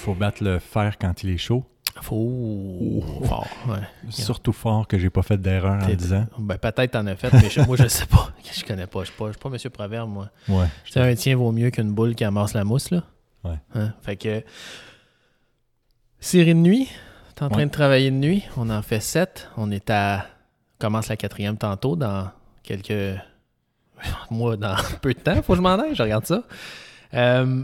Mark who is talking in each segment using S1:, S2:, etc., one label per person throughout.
S1: faut battre le fer quand il est chaud.
S2: Faut fort, ouais.
S1: Surtout fort que j'ai pas fait d'erreur en disant.
S2: Ben, peut-être t'en as fait, mais je- moi, je sais pas. Je connais pas. Je suis pas, je suis pas Monsieur Proverbe, moi.
S1: Ouais.
S2: Tu sais, un tien vaut mieux qu'une boule qui amasse la mousse, là.
S1: Ouais.
S2: Hein? Fait que. Série de nuit. T'es en train de travailler de nuit. On en fait sept. On est à. On commence la quatrième tantôt dans quelques. Moi, dans peu de temps. Faut que je m'en aille. Je regarde ça. Euh,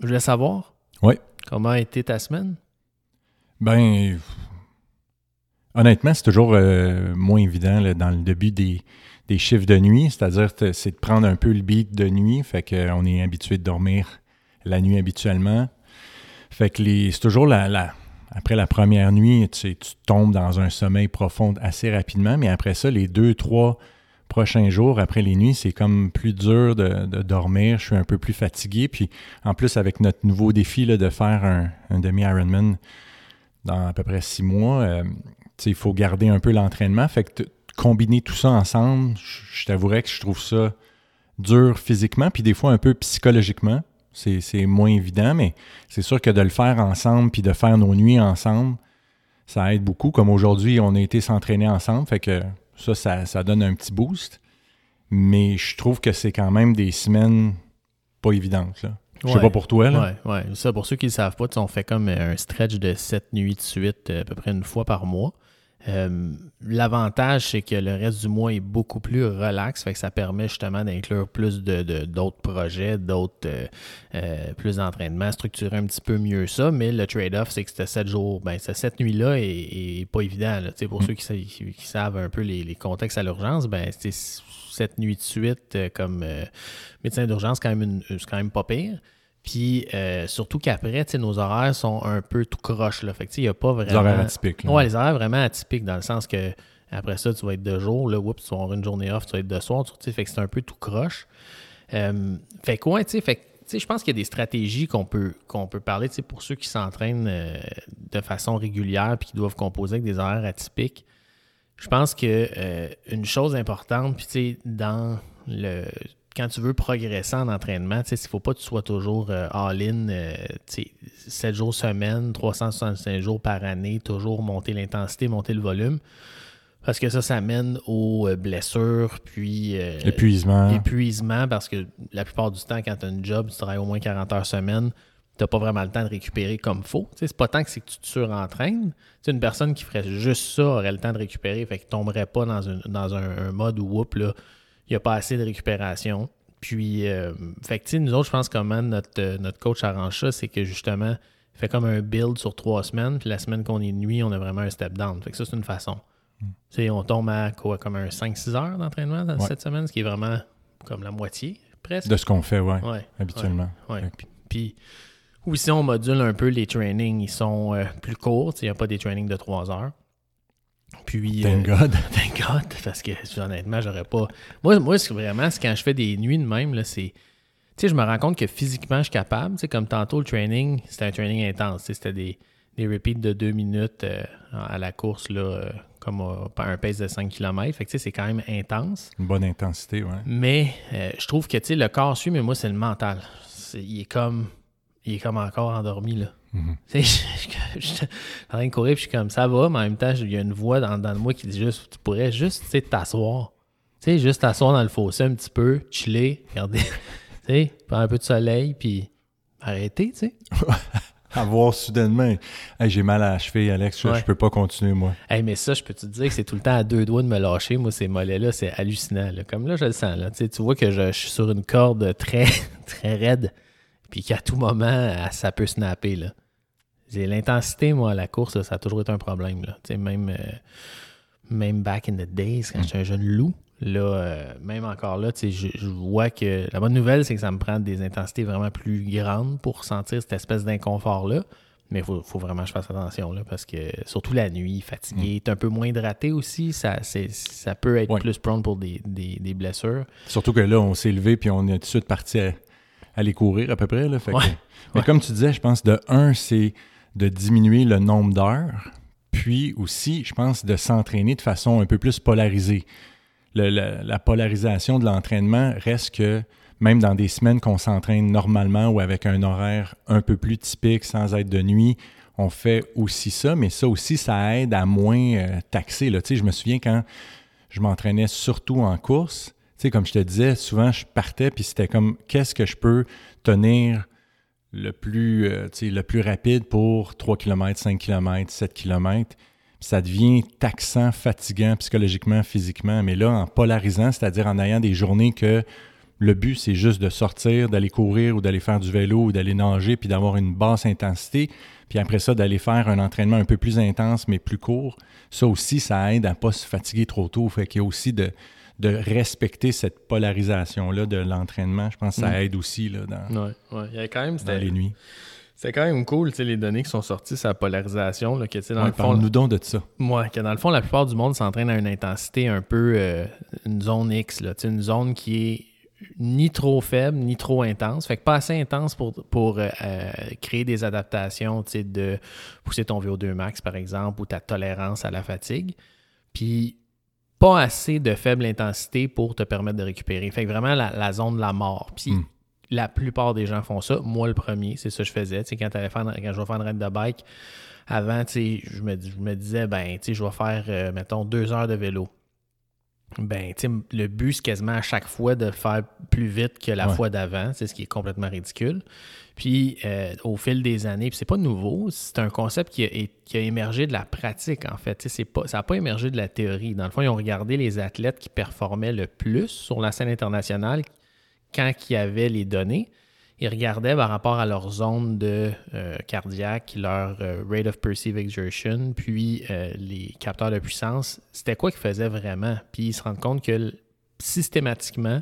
S2: je voulais savoir.
S1: Ouais.
S2: Comment a été ta semaine?
S1: Ben, honnêtement, c'est toujours euh, moins évident dans le début des, des chiffres de nuit. C'est-à-dire, c'est de prendre un peu le beat de nuit. Fait qu'on est habitué de dormir la nuit habituellement. Fait que c'est toujours la, après la première nuit, tu, tu tombes dans un sommeil profond assez rapidement. Mais après ça, les deux, trois prochains jours après les nuits, c'est comme plus dur de, dormir. Je suis un peu plus fatigué. Puis en plus, avec notre nouveau défi de faire un, demi-Ironman dans à peu près six mois, euh, il faut garder un peu l'entraînement. Fait que combiner tout ça ensemble, je t'avouerais que je trouve ça dur physiquement, puis des fois un peu psychologiquement. C'est moins évident, mais c'est sûr que de le faire ensemble, puis de faire nos nuits ensemble, ça aide beaucoup. Comme aujourd'hui, on a été s'entraîner ensemble, fait que ça, ça, ça donne un petit boost. Mais je trouve que c'est quand même des semaines pas évidentes. Là. Je sais
S2: Ouais.
S1: pas pour toi. Là.
S2: Ouais, ouais. Ça, pour ceux qui ne le savent pas, on fait comme un stretch de sept nuits de suite, euh, à peu près une fois par mois. Euh, L'avantage, c'est que le reste du mois est beaucoup plus relax, fait que ça permet justement d'inclure plus de de- d'autres projets, d'autres euh, euh, plus d'entraînement, structurer un petit peu mieux ça. Mais le trade-off, c'est que ces sept jours, ben, ces sept nuits-là est, est pas évident. là. Pour
S1: Mm.
S2: ceux qui, sa- qui- qui savent un peu les, les contextes à l'urgence, ben, c'est sept nuits de suite comme médecin d'urgence, quand même une- c'est quand même pas pire. Puis euh, surtout qu'après, tu sais, nos horaires sont un peu tout croche. Là. Fait que il n'y a pas vraiment.
S1: Des horaires atypiques. là.
S2: Ouais, les horaires vraiment atypiques dans le sens que après ça, tu vas être de jour, là, oups, tu vas avoir une journée off, tu vas être de soir, tu sais, fait que c'est un peu tout croche. Euh, fait que ouais, tu sais, fait que, tu sais, je pense qu'il y a des stratégies qu'on peut, qu'on peut parler, tu sais, pour ceux qui s'entraînent euh, de façon régulière puis qui doivent composer avec des horaires atypiques. Je pense que une chose importante, puis tu sais, dans le quand tu veux progresser en entraînement, il ne faut pas que tu sois toujours euh, all-in, euh, tu sais, 7 jours semaine, 365 jours par année, toujours monter l'intensité, monter le volume. Parce que ça, ça mène aux euh, blessures, puis euh,
S1: Épuisement.
S2: épuisement, parce que la plupart du temps, quand tu as une job, tu travailles au moins 40 heures semaine, tu n'as pas vraiment le temps de récupérer comme faut. C'est pas tant que c'est que tu te surentraînes. Une personne qui ferait juste ça aurait le temps de récupérer, fait qu'il tomberait pas dans, une- dans un, un mode où, whoop, là, il n'y a pas assez de récupération. Puis, euh, fait que, tu sais, nous autres, je pense comment notre, euh, notre coach arrange ça, c'est que justement, il fait comme un build sur trois semaines, puis la semaine qu'on est nuit, on a vraiment un step down. Fait que ça, c'est une façon. Tu sais, on tombe à quoi, comme un 5-6 heures d'entraînement dans
S1: Ouais.
S2: cette semaine, ce qui est vraiment comme la moitié, presque.
S1: De ce qu'on fait, ouais,
S2: Ouais.
S1: habituellement.
S2: Ouais. Puis, puis aussi, on module un peu les trainings. Ils sont euh, plus courts. Tu sais, Il n'y a pas des trainings de 3 heures. Puis.
S1: Thank
S2: euh,
S1: God.
S2: Thank God, parce que honnêtement, j'aurais pas. Moi, moi c'est vraiment, c'est quand je fais des nuits de même, c'est. Tu sais, je me rends compte que physiquement, je suis capable. Tu sais, comme tantôt, le training, c'était un training intense. Tu sais, C'était des, des repeats de deux minutes euh, à la course, là, euh, comme un pace de 5 km. Fait que, tu sais, c'est quand même intense.
S1: Une bonne intensité, ouais.
S2: Mais je trouve que tu sais, le corps suit, mais moi, c'est le mental. Il est comme. Il est comme encore endormi, là. Sais, je, je- je suis en train de courir, puis je suis comme ça va, mais en même temps, il y a une voix dans, dans moi qui dit juste tu pourrais juste t'asseoir. Tu sais, juste t'asseoir dans le fossé un petit peu, chiller, regarder, tu sais, prendre un peu de soleil, puis arrêter, tu sais.
S1: Avoir soudainement, Hey, j'ai mal à la cheville, Alex, je,
S2: Ouais.
S1: je peux pas continuer, moi.
S2: Hey, mais ça, je peux te dire que c'est tout le temps à deux doigts de me lâcher. Moi, ces mollets-là, c'est hallucinant. là. Comme là, je le sens. Là. Tu sais, tu vois que je, suis sur une corde très, très raide, puis qu'à tout moment, ça peut snapper. Là. L'intensité, moi, à la course, ça a toujours été un problème. Là. Même, euh, même back in the days, quand j'étais un jeune loup, là, euh, même encore là, je, je vois que la bonne nouvelle, c'est que ça me prend des intensités vraiment plus grandes pour sentir cette espèce d'inconfort-là. Mais il faut, faut vraiment que je fasse attention, là, parce que surtout la nuit, fatigué, t'es un peu moins hydraté aussi, ça, ça peut être
S1: Ouais.
S2: plus prone pour des, des- des blessures.
S1: Surtout que là, on s'est levé puis on est tout de suite parti à, aller courir à peu près. Là, fait que-
S2: Ouais.
S1: Mais comme tu disais, je pense de un, c'est de diminuer le nombre d'heures, puis aussi, je pense, de s'entraîner de façon un peu plus polarisée. La polarisation de l'entraînement reste que même dans des semaines qu'on s'entraîne normalement ou avec un horaire un peu plus typique sans être de nuit, on fait aussi ça, mais ça aussi, ça aide à moins euh, taxer. Là. Je me souviens quand je m'entraînais surtout en course, comme je te disais, souvent je partais, puis c'était comme qu'est-ce que je peux tenir le plus, euh, le plus rapide pour 3 km, 5 km, 7 km. Ça devient taxant, fatigant psychologiquement, physiquement. Mais là, en polarisant, c'est-à-dire en ayant des journées que le but, c'est juste de sortir, d'aller courir ou d'aller faire du vélo ou d'aller nager, puis d'avoir une basse intensité. Puis après ça, d'aller faire un entraînement un peu plus intense, mais plus court. Ça aussi, ça aide à ne pas se fatiguer trop tôt. Fait qu'il y a aussi de, de respecter cette polarisation-là de l'entraînement. Je pense que ça mm. aide aussi là, dans,
S2: Il y a quand même,
S1: dans les nuits.
S2: C'est quand même cool, les données qui sont sorties sur la polarisation. Là, que,
S1: dans le fond, nous donc de ça.
S2: Moi, que dans le fond, la plupart du monde s'entraîne à une intensité un peu, euh, une zone X, là, une zone qui est ni trop faible, ni trop intense. Fait que pas assez intense pour, pour euh, euh, créer des adaptations, de pousser ton VO2 max, par exemple, ou ta tolérance à la fatigue. Puis pas assez de faible intensité pour te permettre de récupérer. Fait que vraiment la, zone de la mort. Puis hmm. la plupart des gens font ça. Moi, le premier, c'est ça que je faisais. quand, faire, quand je vais faire une raid de bike, avant, je me, je me disais, ben, je vais faire, euh, mettons, deux heures de vélo. Ben, le but, c'est quasiment à chaque fois de faire plus vite que la fois d'avant. C'est ce qui est complètement ridicule. Puis, euh, au fil des années, puis c'est pas nouveau, c'est un concept qui a, émergé de la pratique, en fait. Pas, ça n'a pas émergé de la théorie. Dans le fond, ils ont regardé les athlètes qui performaient le plus sur la scène internationale quand il y avait les données. Ils regardaient par rapport à leur zone de euh, cardiaque, leur euh, rate of perceived exertion, puis les capteurs de puissance. C'était quoi qu'ils faisaient vraiment? Puis ils se rendent compte que systématiquement,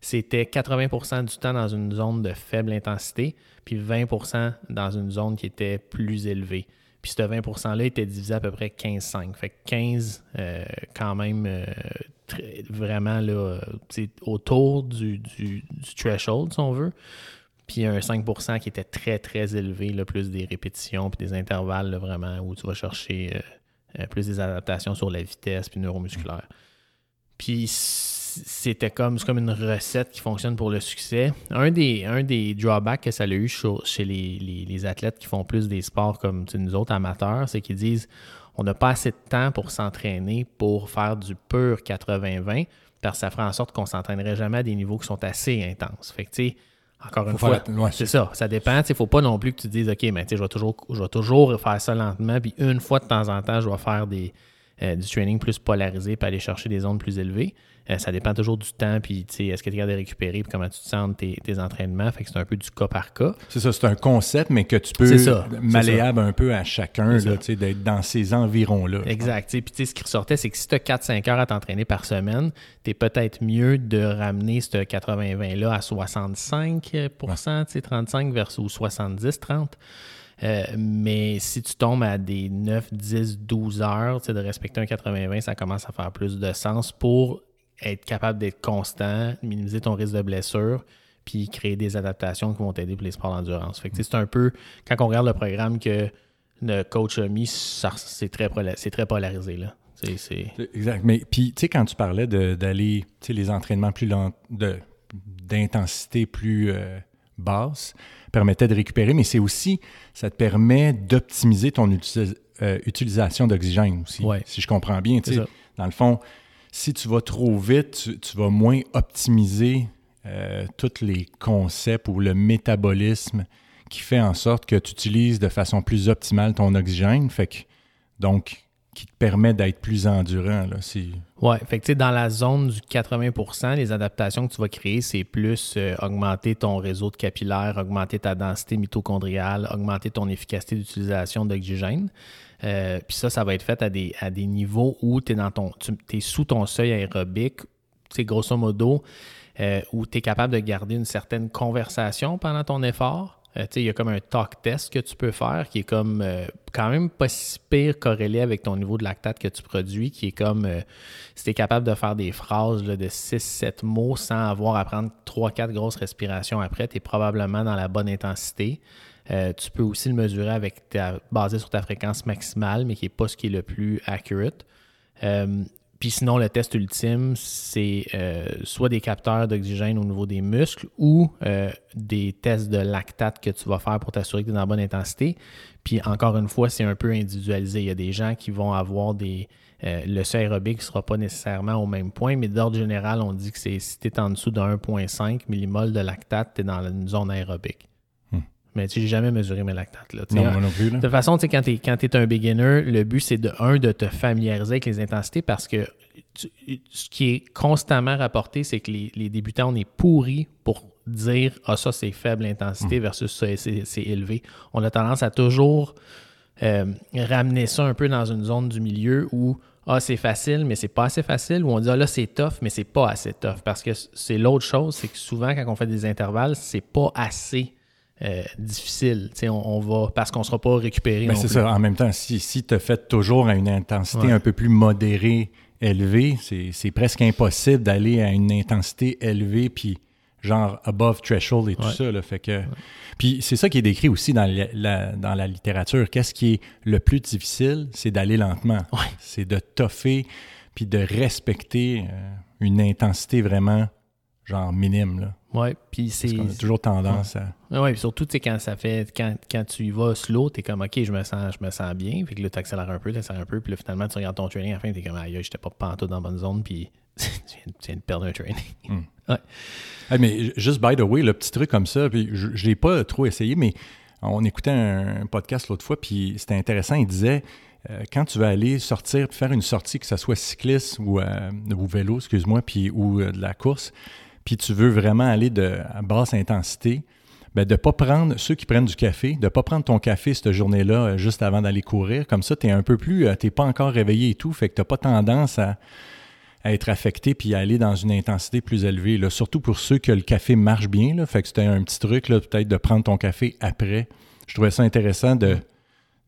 S2: c'était 80% du temps dans une zone de faible intensité, puis 20% dans une zone qui était plus élevée. Puis ce 20 %-là était divisé à peu près 15-5. Fait que 15, euh, quand même, euh, vraiment là, autour du, du, threshold, si on veut. Puis un 5% qui était très, très élevé, plus des répétitions, puis des intervalles, vraiment, où tu vas chercher euh, plus des adaptations sur la vitesse, puis neuromusculaire. Puis c'était comme, comme une recette qui fonctionne pour le succès. Un des, un des drawbacks que ça a eu chez les, athlètes qui font plus des sports comme nous autres amateurs, c'est qu'ils disent on n'a pas assez de temps pour s'entraîner pour faire du pur 80-20 parce que ça ferait en sorte qu'on s'entraînerait jamais à des niveaux qui sont assez intenses. Fait que, tu sais, encore une fois, c'est ça, ça dépend. Il ne faut pas non plus que tu dises, OK, mais je vais toujours, je vais toujours faire ça lentement, puis une fois de temps en temps, je vais faire des, euh, du training plus polarisé, puis aller chercher des zones plus élevées. Euh, ça dépend toujours du temps, puis est-ce que tu es capable de récupérer, puis comment tu te sens tes, tes entraînements. Fait que c'est un peu du cas par cas.
S1: C'est ça, c'est un concept, mais que tu peux malléable un peu à chacun, d'être dans ces environs-là.
S2: Exact. Puis ce qui ressortait, c'est que si tu as 4-5 heures à t'entraîner par semaine, tu es peut-être mieux de ramener ce 80-20-là à 65% 35 versus 70-30. Euh, mais si tu tombes à des 9, 10, 12 heures, de respecter un 80-20, ça commence à faire plus de sens pour être capable d'être constant, minimiser ton risque de blessure, puis créer des adaptations qui vont t'aider pour les sports d'endurance. Fait c'est un peu, quand on regarde le programme que le coach a mis, c'est très, très polarisé. Là.
S1: Exact. Mais puis, tu sais, quand tu parlais d'aller, tu sais, les entraînements plus lents, d'intensité plus euh, basse, permettait de récupérer, mais c'est aussi, ça te permet d'optimiser ton euh, utilisation d'oxygène aussi, si je comprends bien. Dans le fond, si tu vas trop vite, tu, vas moins optimiser euh, tous les concepts ou le métabolisme qui fait en sorte que tu utilises de façon plus optimale ton oxygène. Fait donc, qui te permet d'être plus endurant. Là,
S2: ouais, fait dans la zone du 80% les adaptations que tu vas créer, c'est plus euh, augmenter ton réseau de capillaires, augmenter ta densité mitochondriale, augmenter ton efficacité d'utilisation d'oxygène. Euh, puis ça, ça va être fait à des, niveaux où tu es, dans ton, tu sous ton seuil aérobique, grosso modo, euh, où tu es capable de garder une certaine conversation pendant ton effort. Euh, il y a comme un talk test que tu peux faire qui est comme quand même pas si pire corrélé avec ton niveau de lactate que tu produis, qui est comme si tu es capable de faire des phrases de 6-7 mots sans avoir à prendre 3-4 grosses respirations après, tu es probablement dans la bonne intensité. Euh, tu peux aussi le mesurer avec basé sur ta fréquence maximale, mais qui n'est pas ce qui est le plus accurate. Euh, puis sinon, le test ultime, c'est euh, soit des capteurs d'oxygène au niveau des muscles ou des tests de lactate que tu vas faire pour t'assurer que tu es dans la bonne intensité. Puis encore une fois, c'est un peu individualisé. Il y a des gens qui vont avoir des. Le seuil aérobique ne sera pas nécessairement au même point, mais d'ordre général, on dit que c'est si tu es en dessous de 1,5 millimol de lactate, tu es dans une zone aérobique.
S1: Hmm.
S2: Mais tu n'ai jamais mesuré mes lactates. Là.
S1: Non, moi non plus. là.
S2: De toute façon, tu sais, quand tu es, un beginner, le but, c'est de, un, de te familiariser avec les intensités parce que tu- ce qui est constamment rapporté, c'est que les, les débutants, on est pourris pour dire Ah, ça, c'est faible intensité versus ça, c'est c'est élevé. On a tendance à toujours euh, ramener ça un peu dans une zone du milieu où ah, c'est facile, mais c'est pas assez facile, ou on dit ah, là, c'est tough, mais c'est pas assez tough. Parce que c'est l'autre chose, c'est que souvent, quand on fait des intervalles, c'est pas assez euh, difficile. On, on va parce qu'on sera pas récupéré.
S1: Ben,
S2: non
S1: c'est ça. En même temps, si, si tu fait toujours à une intensité
S2: Ouais.
S1: un peu plus modérée, élevée, c'est presque impossible d'aller à une intensité élevée puis genre above threshold et tout
S2: Ouais.
S1: ça. Là, fait que, Puis c'est ça qui est décrit aussi dans la, la- dans la littérature. Qu'est-ce qui est le plus difficile? C'est d'aller lentement.
S2: Ouais.
S1: C'est de toffer puis de respecter euh, une intensité vraiment genre minime. Là.
S2: Ouais, puis c'est.
S1: qu'on a toujours tendance à...
S2: Oui, puis surtout, tu sais, quand ça fait. Quand, quand tu y vas slow, t'es comme OK, je me sens, je me sens bien. Fait que là, tu accélères un peu, tu accélères un peu, puis là, finalement, tu regardes ton training à la fin, t'es comme aïe, j'étais pas pantoute dans la bonne zone, puis tu viens, tu viens de perdre un training.
S1: Ah, mais juste by the way, le petit truc comme ça, puis je ne l'ai pas trop essayé, mais on écoutait un, podcast l'autre fois, puis c'était intéressant. Il disait euh, quand tu vas aller sortir, puis faire une sortie, que ce soit cycliste ou, euh, ou vélo, excuse-moi, puis ou euh, de la course, puis tu veux vraiment aller de, à basse intensité, ben de ne pas prendre ceux qui prennent du café, de ne pas prendre ton café cette journée-là euh, juste avant d'aller courir. Comme ça, tu es un peu plus, tu n'es pas encore réveillé et tout, fait que tu n'as pas tendance à, être affecté puis à aller dans une intensité plus élevée. Surtout pour ceux que le café marche bien. Là. Fait que c'était un petit truc, peut-être de prendre ton café après. Je trouvais ça intéressant de,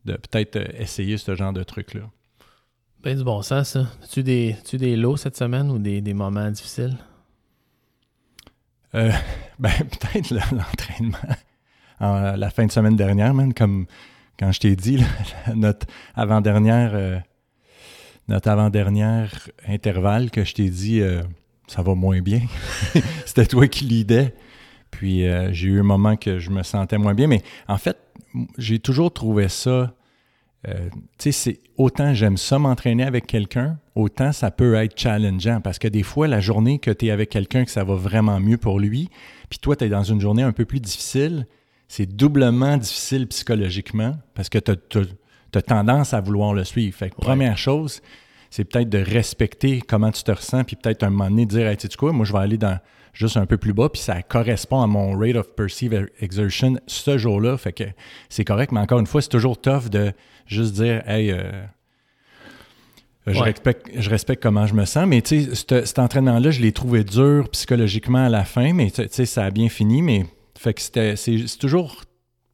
S1: de peut-être euh, essayer ce genre de truc-là.
S2: Ben du bon sens, ça. As-tu des, as-tu des lots cette semaine ou des, des moments difficiles?
S1: Euh, ben, peut-être l'entraînement. En, la fin de semaine dernière, man, comme quand je t'ai dit, notre avant-dernière euh, notre avant-dernière intervalle que je t'ai dit euh, ça va moins bien. C'était toi qui lidais. Puis euh, j'ai eu un moment que je me sentais moins bien. Mais en fait, j'ai toujours trouvé ça. Euh, tu sais, c'est autant j'aime ça m'entraîner avec quelqu'un, autant ça peut être challengeant. Parce que des fois, la journée que tu es avec quelqu'un, que ça va vraiment mieux pour lui, puis toi, tu es dans une journée un peu plus difficile, c'est doublement difficile psychologiquement parce que tu as, tendance à vouloir le suivre. Fait que
S2: Ouais.
S1: première chose, c'est peut-être de respecter comment tu te ressens, puis peut-être un moment donné dire, hey, tu sais quoi, moi je vais aller dans juste un peu plus bas, puis ça correspond à mon rate of perceived exertion ce jour-là. Fait que c'est correct, mais encore une fois, c'est toujours tough de juste dire, hey, euh, je,
S2: Ouais.
S1: respecte, je respecte comment je me sens, mais tu sais, cet, entraînement-là, je l'ai trouvé dur psychologiquement à la fin, mais tu sais, ça a bien fini, mais fait que c'était, c'est, c'est toujours,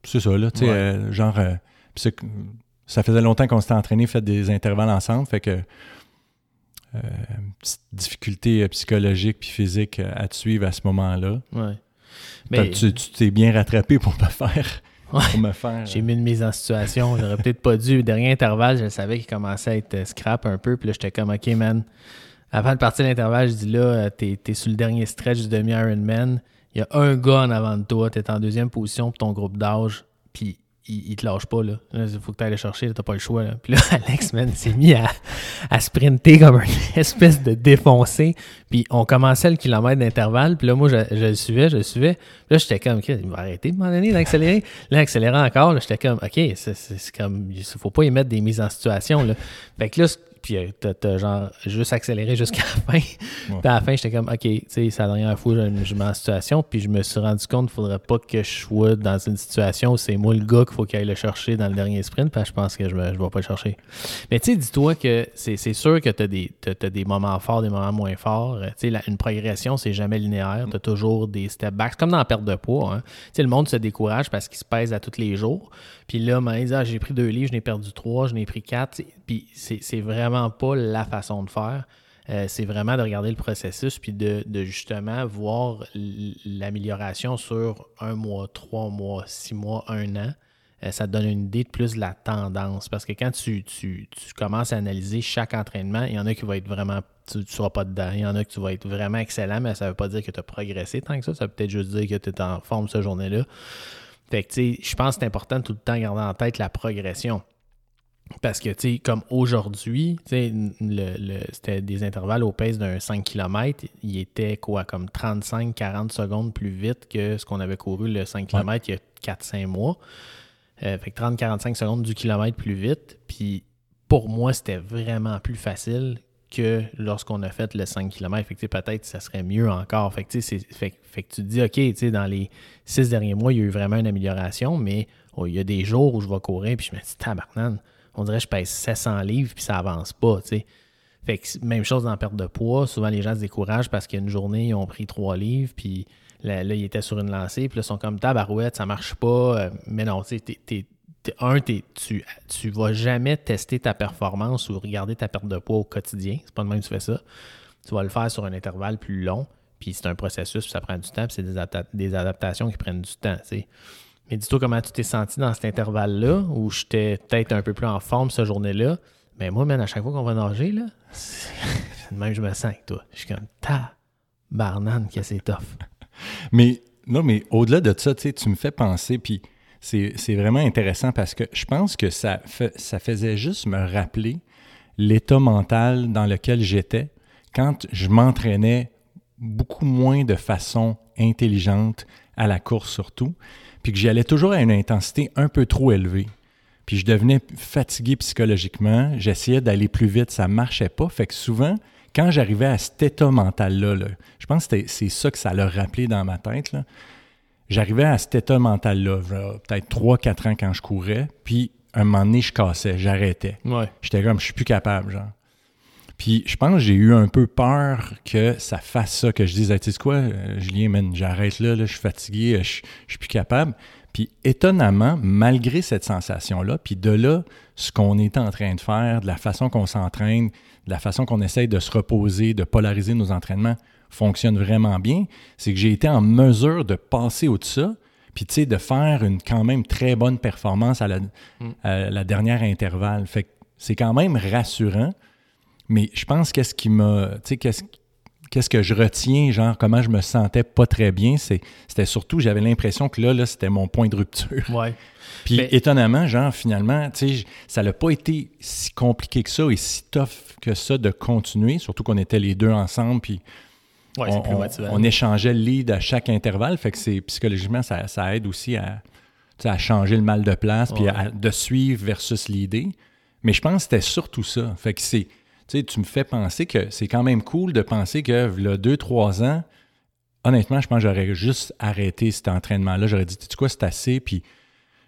S1: c'est ça, là, tu sais,
S2: Ouais.
S1: euh, genre, euh, ça faisait longtemps qu'on s'était entraîné, fait des intervalles ensemble, fait que euh, petite difficulté euh, psychologique puis physique euh, à te suivre à ce moment-là.
S2: Ouais. Mais
S1: Tu t'es bien rattrapé pour me faire.
S2: Ouais.
S1: Pour me faire.
S2: j'ai mis une mise en situation. J'aurais peut-être pas dû. Dernier intervalle, je savais qu'il commençait à être euh, scrap un peu. Puis là, j'étais comme, OK, man. Avant de partir de l'intervalle, je dis là, euh, t'es, t'es sur le dernier stretch du demi-Ironman. Il y a un gars en avant de toi. T'es en deuxième position pour ton groupe d'âge. Puis il, te lâche pas, là. Il faut que tu ailles le chercher. T'as pas le choix, là. Puis là, Alex, man, s'est mis à, sprinter comme une espèce de défoncé. Puis on commençait le kilomètre d'intervalle. Puis là, moi, je, le suivais, je le suivais. Puis là, j'étais comme, OK, il va arrêter de m'en donner d'accélérer. Là, accélérant encore, j'étais comme, OK, c'est, comme, il faut pas y mettre des mises en situation, là. Fait que là, puis euh, t'as, genre juste accéléré jusqu'à la fin. Puis à la fin, j'étais comme, OK, tu sais, c'est la dernière fois que je, mets en situation. Puis je me suis rendu compte qu'il faudrait pas que je sois dans une situation où c'est moi le gars qu'il faut qu'il aille le chercher dans le dernier sprint. Puis je pense que je ne vais pas le chercher. Mais tu sais, dis-toi que c'est, c'est sûr que tu as des, t'as- t'as des moments forts, des moments moins forts. Euh, Tu sais, une progression, c'est jamais linéaire. Tu as toujours des step backs. comme dans la perte de poids. hein. Tu sais, le monde se décourage parce qu'il se pèse à tous les jours. Puis là, il dit, Ah, j'ai pris deux livres, je n'ai perdu trois, je n'ai pris quatre. Tu Puis c'est, vraiment pas la façon de faire. Euh, c'est vraiment de regarder le processus puis de, de justement voir l'amélioration sur un mois, trois mois, six mois, un an. euh, ça te donne une idée de plus de la tendance. Parce que quand tu, tu, commences à analyser chaque entraînement, il y en a qui vont être vraiment. Tu ne seras pas dedans. Il y en a que tu être vraiment excellent, mais ça ne veut pas dire que tu as progressé tant que ça. Ça veut peut-être juste dire que tu es en forme cette journée-là. Fait que, tu sais, je pense que c'est important tout le temps de garder en tête la progression. Parce que, tu sais, comme aujourd'hui, tu sais, le, c'était des intervalles au pace d'un 5 km. Il était quoi, comme 35-40 secondes plus vite que ce qu'on avait couru le 5 km il y a 4-5 mois. Euh, fait que 30-45 secondes du kilomètre plus vite. Puis pour moi, c'était vraiment plus facile que lorsqu'on a fait le 5 km. Peut-être ça serait mieux encore. Fait que, tu te dis, OK, dans les six derniers mois, il y a eu vraiment une amélioration, mais oh, il y a des jours où je vais courir, puis je me dis, tabarnane, on dirait que je pèse 700 livres, puis ça avance pas, Fait que même chose dans la perte de poids. Souvent, les gens se découragent parce qu'une journée, ils ont pris 3 livres, puis là, ils étaient sur une lancée, puis là, ils sont comme tabarouette, ça marche pas. Euh, mais non, tu sais, un, tu, tu vas jamais tester ta performance ou regarder ta perte de poids au quotidien. C'est pas de même que tu fais ça. Tu vas le faire sur un intervalle plus long, puis c'est un processus, puis ça prend du temps, puis c'est des, des, adaptations qui prennent du temps. Mais dis-toi comment tu t'es senti dans cet intervalle-là, où j'étais peut-être un peu plus en forme cette journée-là. Mais moi, même à chaque fois qu'on va nager, là, même je me sens avec toi. Je suis comme ta barnane que c'est tough.
S1: Mais non, mais au-delà de ça, tu me fais penser, puis c'est vraiment intéressant parce que je pense que ça, faisait juste me rappeler l'état mental dans lequel j'étais quand je m'entraînais beaucoup moins de façon intelligente à la course surtout puis que j'y allais toujours à une intensité un peu trop élevée. Puis je devenais fatigué psychologiquement, j'essayais d'aller plus vite, ça marchait pas. Fait que souvent, quand j'arrivais à cet état mental-là, je pense que c'est ça que ça l'a rappelé dans ma tête, j'arrivais à cet état mental-là, peut-être 3-4 ans quand je courais, puis un moment donné, je cassais, j'arrêtais. J'étais comme, je suis plus capable, genre. Puis je pense que j'ai eu un peu peur que ça fasse ça, que je dise, tu sais quoi, euh, Julien, j'arrête là, je suis fatigué, je, je suis plus capable. Puis étonnamment, malgré cette sensation-là, puis de là, ce qu'on est en train de faire, de la façon qu'on s'entraîne, de la façon qu'on essaye de se reposer, de polariser nos entraînements, fonctionne vraiment bien, c'est que j'ai été en mesure de passer au-dessus ça, puis tu sais, de faire une quand même très bonne performance à la, mm. à la dernière intervalle. Fait que c'est quand même rassurant. Mais je pense qu'est-ce qui m'a. Tu sais, qu'est-ce qu'est-ce que je retiens, genre comment je me sentais pas très bien, c'était surtout, j'avais l'impression que là, là c'était mon point de rupture.
S2: Ouais.
S1: Puis étonnamment, genre finalement, tu sais, ça n'a pas été si compliqué que ça et si tough que ça de continuer, surtout qu'on était les deux ensemble, puis on, échangeait le lead à chaque intervalle, fait que c'est psychologiquement, ça, ça, aide aussi à, à changer le mal de place, puis de suivre versus l'idée. Mais je pense que c'était surtout ça. Fait que c'est tu me fais penser que c'est quand même cool de penser que, là, deux, trois ans, honnêtement, je pense que j'aurais juste arrêté cet entraînement-là. J'aurais dit, tu sais quoi, c'est assez, puis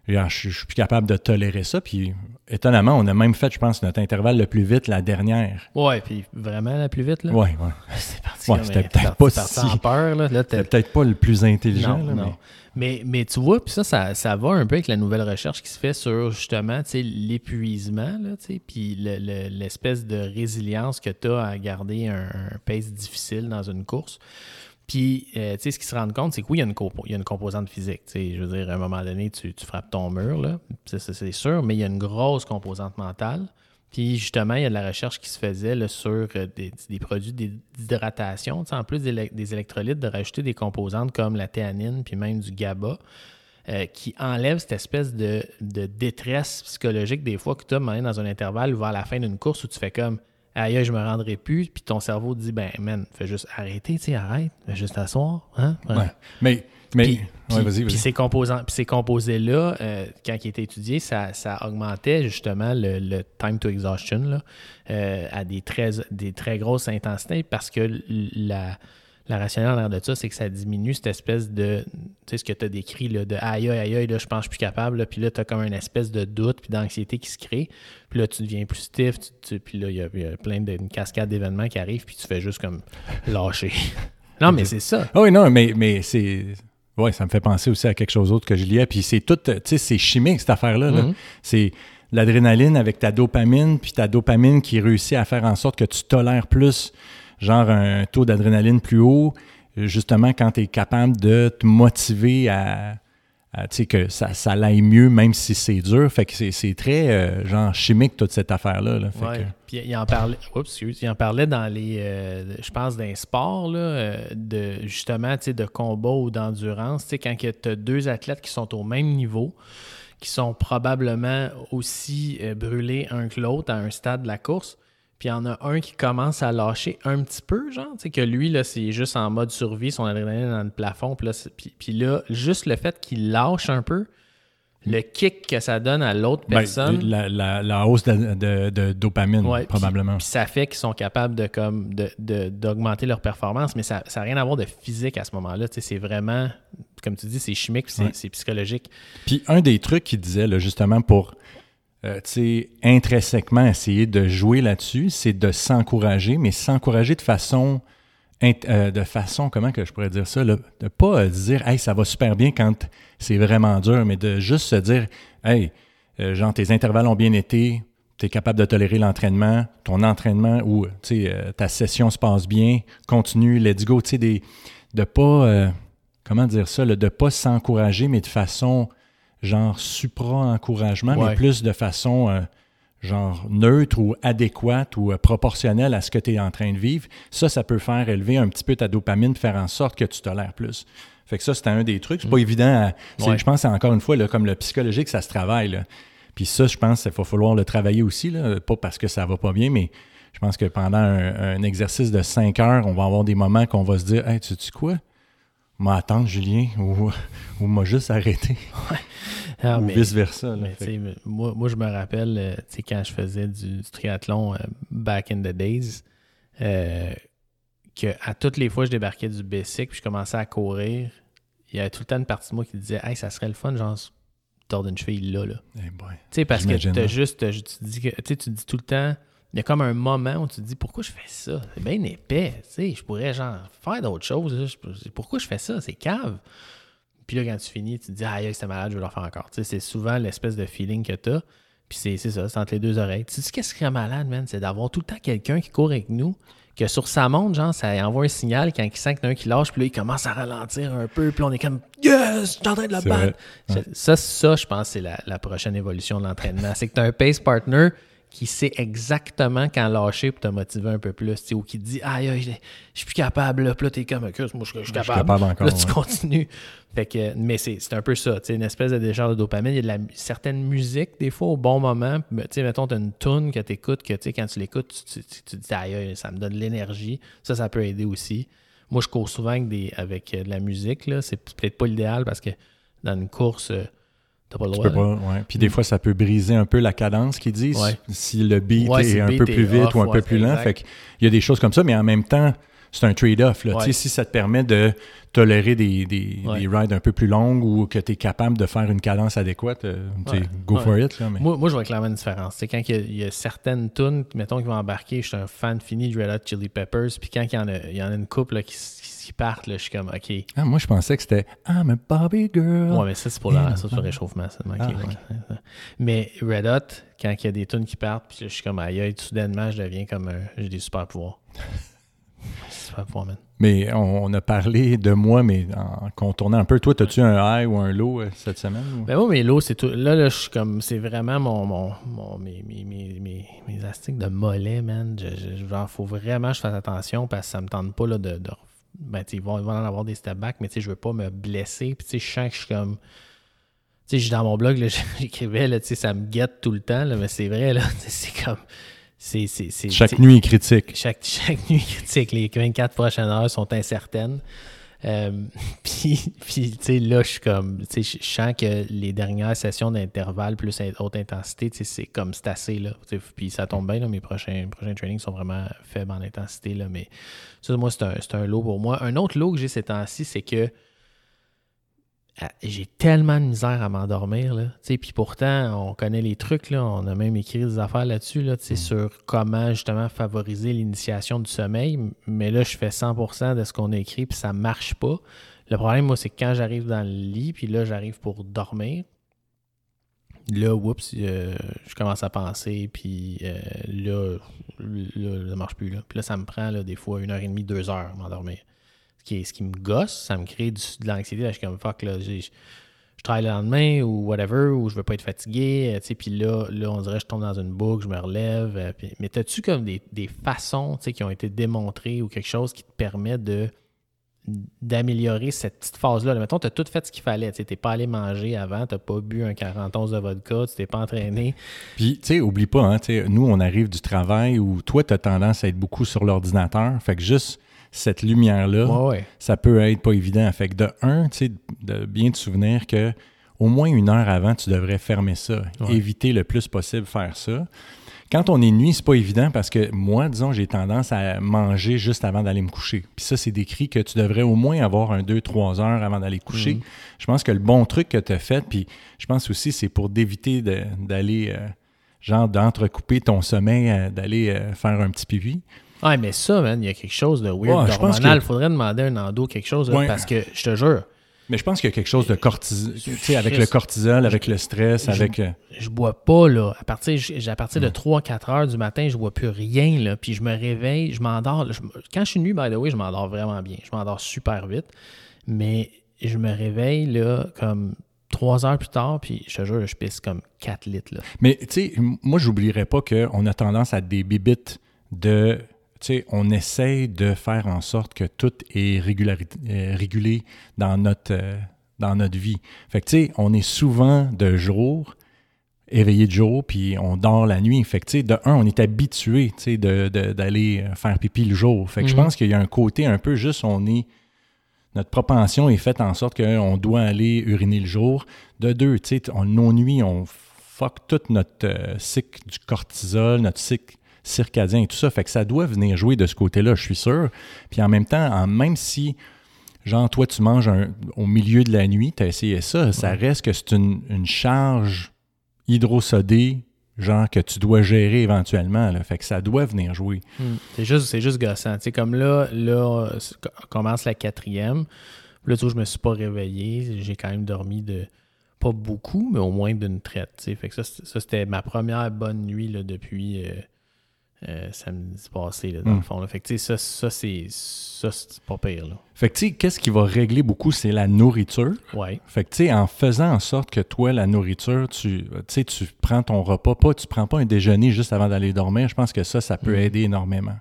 S1: je, suis plus capable de tolérer ça. Puis étonnamment, on a même fait, je pense, notre intervalle le plus vite la dernière.
S2: Ouais, puis vraiment la plus vite, là?
S1: Ouais, ouais.
S2: C'est parti.
S1: Ouais, c'était peut-être pas si.
S2: peur, là.
S1: C'était peut-être pas le plus intelligent,
S2: non, non. Mais... Mais, tu vois, puis ça, ça, va un peu avec la nouvelle recherche qui se fait sur justement l'épuisement, puis l'espèce de résilience que tu as à garder un, un pace difficile dans une course. Puis, euh, tu sais, ce qu'ils se rendent compte, c'est que oui, il y a une, composante physique. Tu sais, je veux dire, à un moment donné, tu, frappes ton mur, là, c'est sûr, mais il y a une grosse composante mentale. Puis, justement, il y a de la recherche qui se faisait sur euh, des, produits d'hydratation. En plus des, électrolytes, de rajouter des composantes comme la théanine, puis même du GABA. Euh, qui enlèvent cette espèce de, détresse psychologique des fois que tu as dans un intervalle vers la fin d'une course où tu fais comme aïe, je me rendrai plus, puis ton cerveau dit, ben, man, fais juste arrêter, tu sais, arrête, fais juste t'asseoir. Hein?
S1: Ouais. Mais, mais,
S2: puis, vas-y, puis ces, composants, puis ces composés-là, euh, quand ils étaient étudiés, ça, ça augmentait justement le, time to exhaustion là, euh, à des très, des très grosses intensités parce que la, la rationnelle l'air de ça, c'est que ça diminue cette espèce de, tu sais, ce que tu as décrit, là, de aïe, aïe, aïe, là, je pense que je suis plus capable, puis là, tu as comme une espèce de doute puis d'anxiété qui se crée, puis là, tu deviens plus stiff, puis là, il y, a plein de, cascade d'événements qui arrivent, puis tu fais juste comme lâcher. non, mais c'est ça.
S1: Ah oui, non, mais, mais c'est. Oui, ça me fait penser aussi à quelque chose d'autre que je liais, puis c'est tout, tu sais, c'est chimique, cette affaire-là. Mm-hmm. C'est l'adrénaline avec ta dopamine, puis ta dopamine qui réussit à faire en sorte que tu tolères plus genre un taux d'adrénaline plus haut, justement quand tu es capable de te motiver à, tu sais, que ça, ça l'aille mieux, même si c'est dur. Fait que c'est très, euh, genre, chimique, toute cette affaire-là. Là.
S2: Ouais.
S1: que-
S2: Puis il en parlait, oups, excuse, il en parlait dans les, euh, je pense, d'un sport, là, euh, de, justement, tu sais, de combat ou d'endurance. Tu sais, quand tu as deux athlètes qui sont au même niveau, qui sont probablement aussi euh, brûlés un que l'autre à un stade de la course, puis il y en a un qui commence à lâcher un petit peu, genre, tu sais, que lui, là, c'est juste en mode survie, son adrénaline dans le plafond, puis là, c'est- puis, puis là, juste le fait qu'il lâche un peu, le kick que ça donne à l'autre
S1: Ben,
S2: personne...
S1: la, la- la hausse de, de- de dopamine,
S2: Ouais,
S1: probablement.
S2: Puis ça fait qu'ils sont capables de comme de- de- d'augmenter leur performance, mais ça n'a rien à voir de physique à ce moment-là. Tu sais, C'est vraiment, comme tu dis, c'est chimique, puis c'est
S1: Ouais.
S2: c'est psychologique.
S1: Puis un des trucs qu'il disait, là, justement, pour euh, intrinsèquement essayer de jouer là-dessus, c'est de s'encourager, mais s'encourager de façon, euh, de façon, comment que je pourrais dire ça, là, de pas euh, dire, hey, ça va super bien quand c'est vraiment dur, mais de juste se dire, hey, euh, genre, tes intervalles ont bien été, tu es capable de tolérer l'entraînement, ton entraînement ou, ta session se passe bien, continue, let's go, tu sais, de pas, comment dire ça, là, de pas s'encourager, mais de façon genre supra-encouragement,
S2: Ouais.
S1: mais plus de façon euh, genre neutre ou adéquate ou euh, proportionnelle à ce que tu es en train de vivre. Ça, ça peut faire élever un petit peu ta dopamine, faire en sorte que tu tolères plus. Fait que ça, c'était un des trucs. C'est pas évident. à- c'est-
S2: Ouais.
S1: Je pense, c'est encore une fois, là, comme le psychologique, ça se travaille. là. Puis ça, je pense qu'il va falloir le travailler aussi, là, pas parce que ça va pas bien, mais je pense que pendant un, un exercice de 5 heures, on va avoir des moments qu'on va se dire Hey, tu sais quoi? M'a attendre, Julien, ou, ou m'a juste arrêté,
S2: Ah,
S1: ou
S2: mais-
S1: vice-versa.
S2: moi, moi, je me rappelle, euh, quand je faisais du, du triathlon euh, back in the days, euh, que à toutes les fois je débarquais du basic puis je commençais à courir, il y avait tout le temps une partie de moi qui disait Hey, ça serait le fun, genre, tordre une cheville là, là.
S1: Eh.
S2: Tu sais, parce que
S1: hein.
S2: juste, tu dis que, tu dis tout le temps, il y a comme un moment où tu te dis pourquoi je fais ça? C'est bien épais, tu sais, je pourrais genre faire d'autres choses. pourquoi je fais ça? C'est cave. Puis là, quand tu finis, tu te dis, aïe, c'était malade, je vais le faire encore. Tu sais, c'est souvent l'espèce de feeling que t'as. Puis c'est c'est ça, c'est entre les deux oreilles. Tu sais, qu'est-ce qui serait malade, man? C'est d'avoir tout le temps quelqu'un qui court avec nous, que sur sa montre, genre, ça envoie un signal quand il sent qu'il y en a un qui lâche, puis là, il commence à ralentir un peu, puis on est comme, yes, je suis en train de le
S1: C'est
S2: battre.
S1: Ouais.
S2: Ça, ça, je pense, c'est la, la prochaine évolution de l'entraînement. c'est que tu as un pace partner qui sait exactement quand lâcher pour te motiver un peu plus, ou qui te dit Aïe, aïe, je je suis plus capable, là, puis là, t'es comme, moi, je, je suis
S1: Je suis
S2: capable.
S1: capable encore,
S2: Là, tu
S1: ouais.
S2: continues. Fait que, mais c'est c'est un peu ça, tu une espèce de décharge de dopamine. Il y a de la, certaine musique, des fois, au bon moment. Tu sais, mettons, tu as une tune que tu écoutes, que, tu sais, quand tu l'écoutes, tu, tu, tu- dis Aïe, aïe, ça me donne de l'énergie. Ça, ça peut aider aussi. Moi, je cours souvent avec, des, avec euh, de la musique, là. C'est peut-être pas l'idéal parce que dans une course, euh, t'as pas le
S1: Tu
S2: droit.
S1: peux pas, ouais. Puis des fois, ça peut briser un peu la cadence qu'ils disent.
S2: Ouais.
S1: Si le beat
S2: Ouais, si
S1: est un peu plus vite
S2: off,
S1: ou un peu plus lent. Fait qu'il y a des choses comme ça, mais en même temps, c'est un trade-off. Si ça te permet de tolérer des, des,
S2: Ouais.
S1: des rides un peu plus longues ou que tu es capable de faire une cadence adéquate, euh, go for it. Là, mais...
S2: Moi, moi, je vois clairement une différence. C'est quand il y, a, il y a certaines tunes, mettons, qui vont embarquer, je suis un fan fini de Red Hot Chili Peppers, puis quand il y en a, il y en a une couple là, qui, qui partent, là, je suis comme, OK.
S1: Ah, moi, je pensais que c'était I'm a Bobby girl.
S2: Ouais, mais ça, c'est pour, la- ça, c'est le réchauffement. ça.
S1: Ah,
S2: ok. Mais Red Hot, quand il y a des tunes qui partent, puis là, je suis comme, aïe, aïe, soudainement, je deviens comme un. J'ai des super pouvoirs. super pouvoirs, man.
S1: Mais on, on a parlé de moi, mais en contournant un peu. Toi, as-tu un high ou un low euh, cette semaine? ou?
S2: Ben moi, mes lots, c'est tout. Là, là, je suis comme. C'est vraiment mon, mon, mon- mes, mes, mes, mes, mes astiques de mollet, man. Je, je, genre, faut vraiment que je fasse attention parce que ça me tente pas là, de. de ben, tu sais, il va, il va en avoir des step back, mais je veux pas me blesser. Puis, je sens que je suis comme. Tu sais, dans mon blog, là, j'écrivais, là, ça me guette tout le temps, là, mais c'est vrai, là. C'est comme.
S1: Chaque nuit est critique.
S2: chaque, chaque nuit critique, les 24 prochaines heures sont incertaines. Euh, puis, tu sais, là, je suis comme, tu sais, je sens que les dernières sessions d'intervalle plus haute intensité, tu sais, c'est comme, c'est assez, là. Puis ça tombe bien, là, mes prochains, prochains trainings sont vraiment faibles en intensité, là. Mais ça, moi, c'est un, un lot pour moi. Un autre lot que j'ai ces temps-ci, c'est que j'ai tellement de misère à m'endormir. Puis pourtant, on connaît les trucs. Là. On a même écrit des affaires là-dessus là, sais, sur comment justement favoriser l'initiation du sommeil. Mais là, je fais 100% de ce qu'on a écrit, puis ça marche pas. Le problème, moi, c'est que quand j'arrive dans le lit, puis là, j'arrive pour dormir, là, oups, euh, je commence à penser, puis euh, là, là, ça marche plus. Là. Puis là, ça me prend là, des fois une heure et demie, deux heures à m'endormir. Ce qui, est- ce qui me gosse, ça me crée du- de l'anxiété. Je suis comme fuck, là, je travaille le lendemain ou whatever, ou je veux pas être fatigué, tu sais, puis là, là, on dirait que je tombe dans une boucle, je me relève. euh, mais as-tu comme des, des façons, tu qui ont été démontrées ou quelque chose qui te permet de d'améliorer cette petite phase-là? Là, mettons, tu as tout fait ce qu'il fallait. Tu n'es pas allé manger avant, tu n'as pas bu un 41 de vodka, tu t'es pas entraîné.
S1: Puis, tu sais, oublie pas, hein, tu nous, on arrive du travail où toi, tu as tendance à être beaucoup sur l'ordinateur. Fait que juste cette lumière-là,
S2: Ouais, ouais.
S1: ça peut être pas évident. Fait que de un, tu sais, de bien te souvenir que au moins une heure avant, tu devrais fermer ça.
S2: Ouais.
S1: Éviter le plus possible faire ça. Quand on est nuit, c'est pas évident parce que moi, disons, j'ai tendance à manger juste avant d'aller me coucher. Puis ça, c'est décrit que tu devrais au moins avoir un 2-3 heures avant d'aller coucher.
S2: Mhm.
S1: Je pense que le bon truc que tu as fait, puis je pense aussi, c'est pour d'éviter d'aller, euh, genre, d'entrecouper ton sommeil, euh, d'aller euh, faire un petit pipi.
S2: Ouais, mais ça, man, il y a quelque chose de weird,
S1: Ouais,
S2: d'hormonal.
S1: que-
S2: faudrait demander à un endo quelque chose, là,
S1: Ouais.
S2: parce que je te jure,
S1: Mais je pense qu'il y a quelque chose de cortisol, tu sais, avec le cortisol, avec le stress,
S2: Je-
S1: avec... euh,
S2: je bois pas, là. À partir, à partir de
S1: Mm.
S2: 3-4 heures du matin, je bois plus rien, là. Puis je me réveille, je m'endors. quand je suis nu, by the way, je m'endors vraiment bien. Je m'endors super vite. Mais je me réveille, là, comme 3 heures plus tard, puis je te jure, je pisse comme 4 litres, là.
S1: Mais tu sais, moi, j'oublierais pas qu'on a tendance à des bibites de. On essaye de faire en sorte que tout est euh, régulé dans notre, euh, dans notre vie. Fait que tu sais, on est souvent de jour, éveillé de jour, puis on dort la nuit. Fait que tu sais, de un, on est habitué, tu sais, d'aller euh, faire pipi le jour. Fait que je
S2: Mhm.
S1: pense qu'il y a un côté un peu juste, on est. Notre propension est faite en sorte qu'on doit aller uriner le jour. De deux, tu sais, on- nos nuits, on fuck tout notre euh, cycle du cortisol, notre cycle circadien et tout ça. Fait que ça doit venir jouer de ce côté-là, je suis sûr. Puis en même temps, en- même si, genre, toi, tu manges un- au milieu de la nuit, tu as essayé ça, ça reste que c'est une, une charge hydrosodée, genre, que tu dois gérer éventuellement. Là. Fait que ça doit venir jouer.
S2: C'est juste, c'est juste gossant. Tu sais, comme là, là, commence la quatrième. Là, vois, je me suis pas réveillé. J'ai quand même dormi de pas beaucoup, mais au moins d'une traite. Fait que ça, ça, c'était ma première bonne nuit là, depuis euh, euh, samedi passé, là, dans
S1: Mm.
S2: le fond. là. Fait que ça, ça c'est pas pire. Là.
S1: Fait que, qu'est-ce qui va régler beaucoup, c'est la nourriture.
S2: Ouais.
S1: Fait que, tu sais, en faisant en sorte que toi, la nourriture, tu, tu prends ton repas, pas, tu prends pas un déjeuner juste avant d'aller dormir, je pense que ça, ça peut
S2: Mm.
S1: aider énormément.